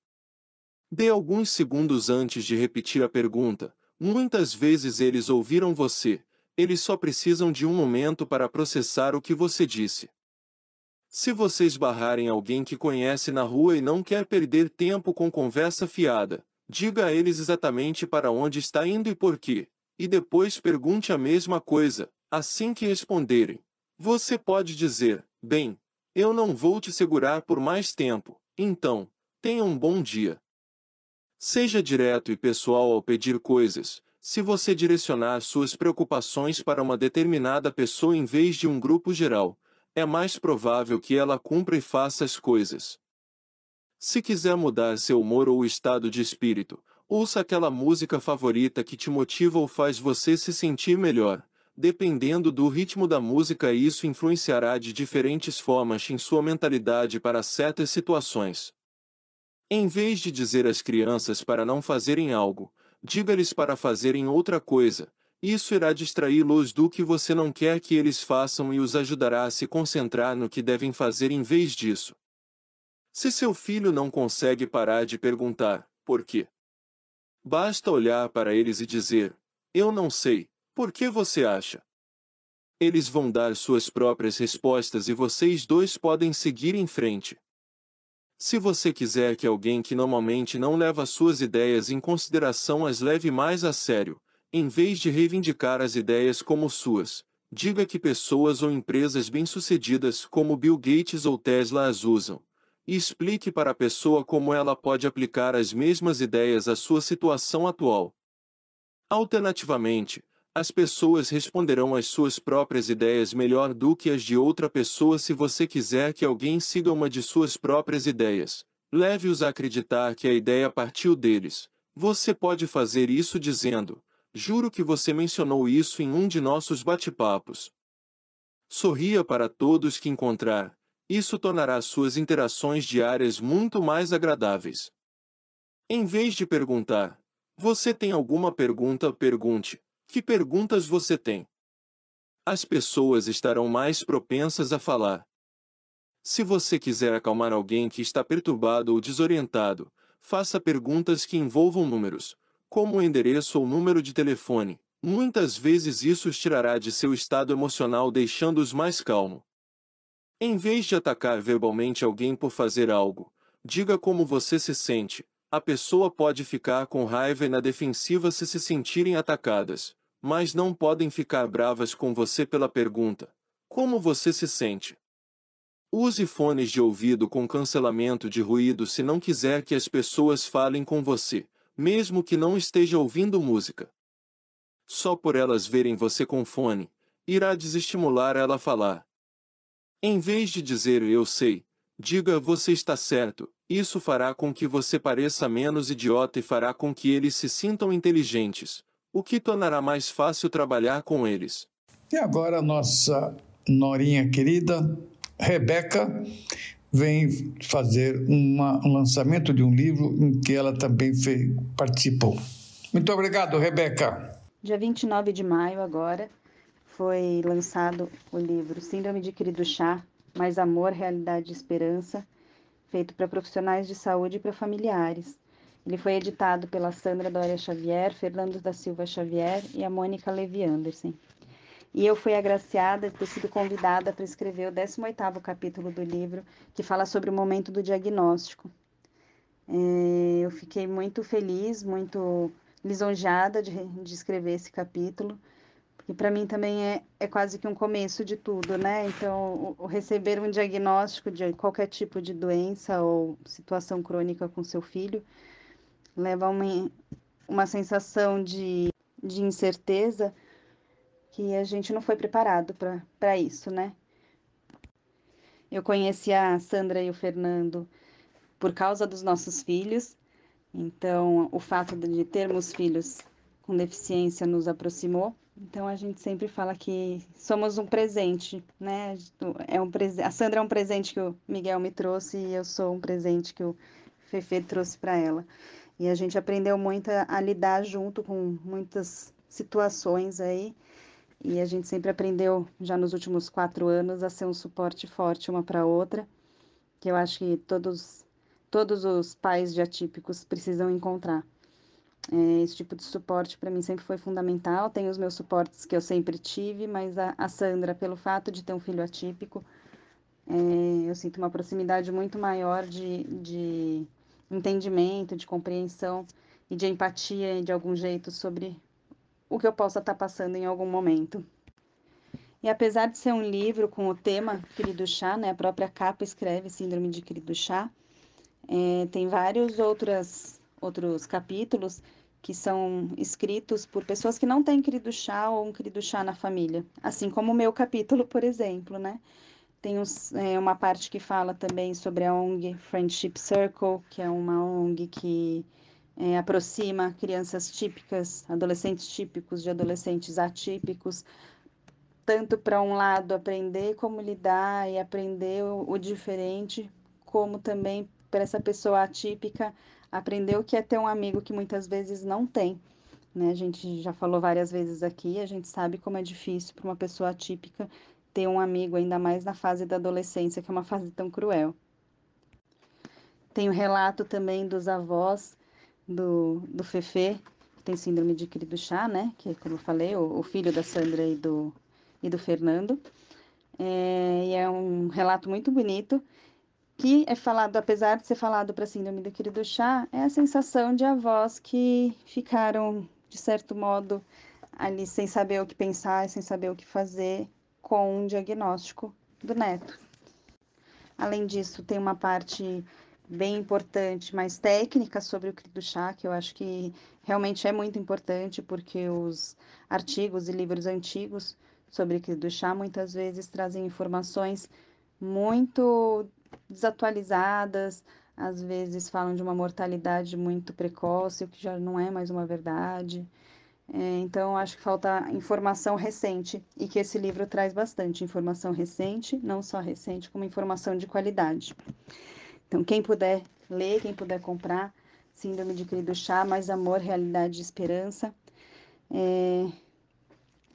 Dê alguns segundos antes de repetir a pergunta. Muitas vezes eles ouviram você, eles só precisam de um momento para processar o que você disse. Se você esbarrar em alguém que conhece na rua e não quer perder tempo com conversa fiada, diga a eles exatamente para onde está indo e por quê, e depois pergunte a mesma coisa, assim que responderem. Você pode dizer: Bem, eu não vou te segurar por mais tempo, então, tenha um bom dia. Seja direto e pessoal ao pedir coisas. Se você direcionar suas preocupações para uma determinada pessoa em vez de um grupo geral, é mais provável que ela cumpra e faça as coisas. Se quiser mudar seu humor ou estado de espírito, ouça aquela música favorita que te motiva ou faz você se sentir melhor. Dependendo do ritmo da música, isso influenciará de diferentes formas em sua mentalidade para certas situações. Em vez de dizer às crianças para não fazerem algo, diga-lhes para fazerem outra coisa. Isso irá distraí-los do que você não quer que eles façam e os ajudará a se concentrar no que devem fazer em vez disso. Se seu filho não consegue parar de perguntar, por quê? Basta olhar para eles e dizer: Eu não sei, por que você acha? Eles vão dar suas próprias respostas e vocês dois podem seguir em frente. Se você quiser que alguém que normalmente não leva suas ideias em consideração as leve mais a sério, em vez de reivindicar as ideias como suas, Diga que pessoas ou empresas bem-sucedidas como Bill Gates ou Tesla as usam. E explique para a pessoa como ela pode aplicar as mesmas ideias à sua situação atual. Alternativamente, as pessoas responderão às suas próprias ideias melhor do que as de outra pessoa se você quiser que alguém siga uma de suas próprias ideias. Leve-os a acreditar que a ideia partiu deles. Você pode fazer isso dizendo: Juro que você mencionou isso em um de nossos bate-papos. Sorria para todos que encontrar. Isso tornará suas interações diárias muito mais agradáveis. Em vez de perguntar, você tem alguma pergunta? Pergunte: Que perguntas você tem? As pessoas estarão mais propensas a falar. Se você quiser acalmar alguém que está perturbado ou desorientado, faça perguntas que envolvam números, como o endereço ou número de telefone. Muitas vezes isso os tirará de seu estado emocional deixando-os mais calmo. Em vez de atacar verbalmente alguém por fazer algo, diga como você se sente. A pessoa pode ficar com raiva e na defensiva se se sentirem atacadas, mas não podem ficar bravas com você pela pergunta: Como você se sente? Use fones de ouvido com cancelamento de ruído se não quiser que as pessoas falem com você mesmo que não esteja ouvindo música. Só por elas verem você com fone, irá desestimular ela a falar. Em vez de dizer eu sei, diga você está certo, isso fará com que você pareça menos idiota e fará com que eles se sintam inteligentes, o que tornará mais fácil trabalhar com eles. E agora nossa norinha querida, Rebeca, vem fazer uma, um lançamento de um livro em que ela também fez, participou. Muito obrigado, Rebeca. Dia 29 de maio, agora, foi lançado o livro Síndrome de Querido Chá, Mais Amor, Realidade e Esperança, feito para profissionais de saúde e para familiares. Ele foi editado pela Sandra Doria Xavier, Fernando da Silva Xavier e a Mônica Levi Anderson. E eu fui agraciada de ter sido convidada para escrever o 18º capítulo do livro, que fala sobre o momento do diagnóstico. É, eu fiquei muito feliz, muito lisonjeada de, de escrever esse capítulo, porque para mim também é, é quase que um começo de tudo, né? Então, o, o receber um diagnóstico de qualquer tipo de doença ou situação crônica com seu filho leva uma, uma sensação de, de incerteza, que a gente não foi preparado para isso, né? Eu conheci a Sandra e o Fernando por causa dos nossos filhos, então o fato de termos filhos com deficiência nos aproximou. Então a gente sempre fala que somos um presente, né? É um prese... A Sandra é um presente que o Miguel me trouxe e eu sou um presente que o Fefe trouxe para ela. E a gente aprendeu muito a, a lidar junto com muitas situações aí e a gente sempre aprendeu, já nos últimos quatro anos, a ser um suporte forte uma para outra, que eu acho que todos, todos os pais de atípicos precisam encontrar. É, esse tipo de suporte para mim sempre foi fundamental. Tem os meus suportes que eu sempre tive, mas a, a Sandra, pelo fato de ter um filho atípico, é, eu sinto uma proximidade muito maior de, de entendimento, de compreensão e de empatia de algum jeito sobre o que eu possa estar passando em algum momento. E apesar de ser um livro com o tema Querido Chá, né, a própria capa escreve Síndrome de Querido Chá, é, tem vários outras, outros capítulos que são escritos por pessoas que não têm querido chá ou um querido chá na família, assim como o meu capítulo, por exemplo, né? Tem uns, é, uma parte que fala também sobre a ONG Friendship Circle, que é uma ONG que é, aproxima crianças típicas, adolescentes típicos de adolescentes atípicos, tanto para um lado aprender como lidar e aprender o, o diferente, como também para essa pessoa atípica aprender o que é ter um amigo que muitas vezes não tem. Né? A gente já falou várias vezes aqui, a gente sabe como é difícil para uma pessoa atípica ter um amigo, ainda mais na fase da adolescência, que é uma fase tão cruel. Tem o relato também dos avós do, do Fefe, que tem síndrome de querido chá, né? Que, como eu falei, o, o filho da Sandra e do, e do Fernando. É, e é um relato muito bonito, que é falado, apesar de ser falado para síndrome do querido chá, é a sensação de avós que ficaram, de certo modo, ali sem saber o que pensar, sem saber o que fazer com um diagnóstico do neto. Além disso, tem uma parte bem importante, mais técnica sobre o CRI do chá, que eu acho que realmente é muito importante, porque os artigos e livros antigos sobre o CRI do chá muitas vezes trazem informações muito desatualizadas, às vezes falam de uma mortalidade muito precoce, o que já não é mais uma verdade. É, então, acho que falta informação recente e que esse livro traz bastante informação recente, não só recente, como informação de qualidade. Então, quem puder ler, quem puder comprar, Síndrome de Querido Chá, Mais Amor, Realidade e Esperança. É,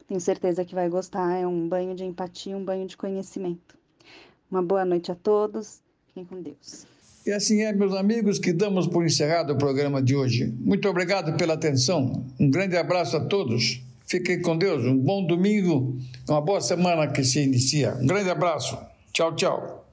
tenho certeza que vai gostar. É um banho de empatia, um banho de conhecimento. Uma boa noite a todos. Fiquem com Deus. E assim é, meus amigos, que damos por encerrado o programa de hoje. Muito obrigado pela atenção. Um grande abraço a todos. Fiquem com Deus. Um bom domingo, uma boa semana que se inicia. Um grande abraço. Tchau, tchau.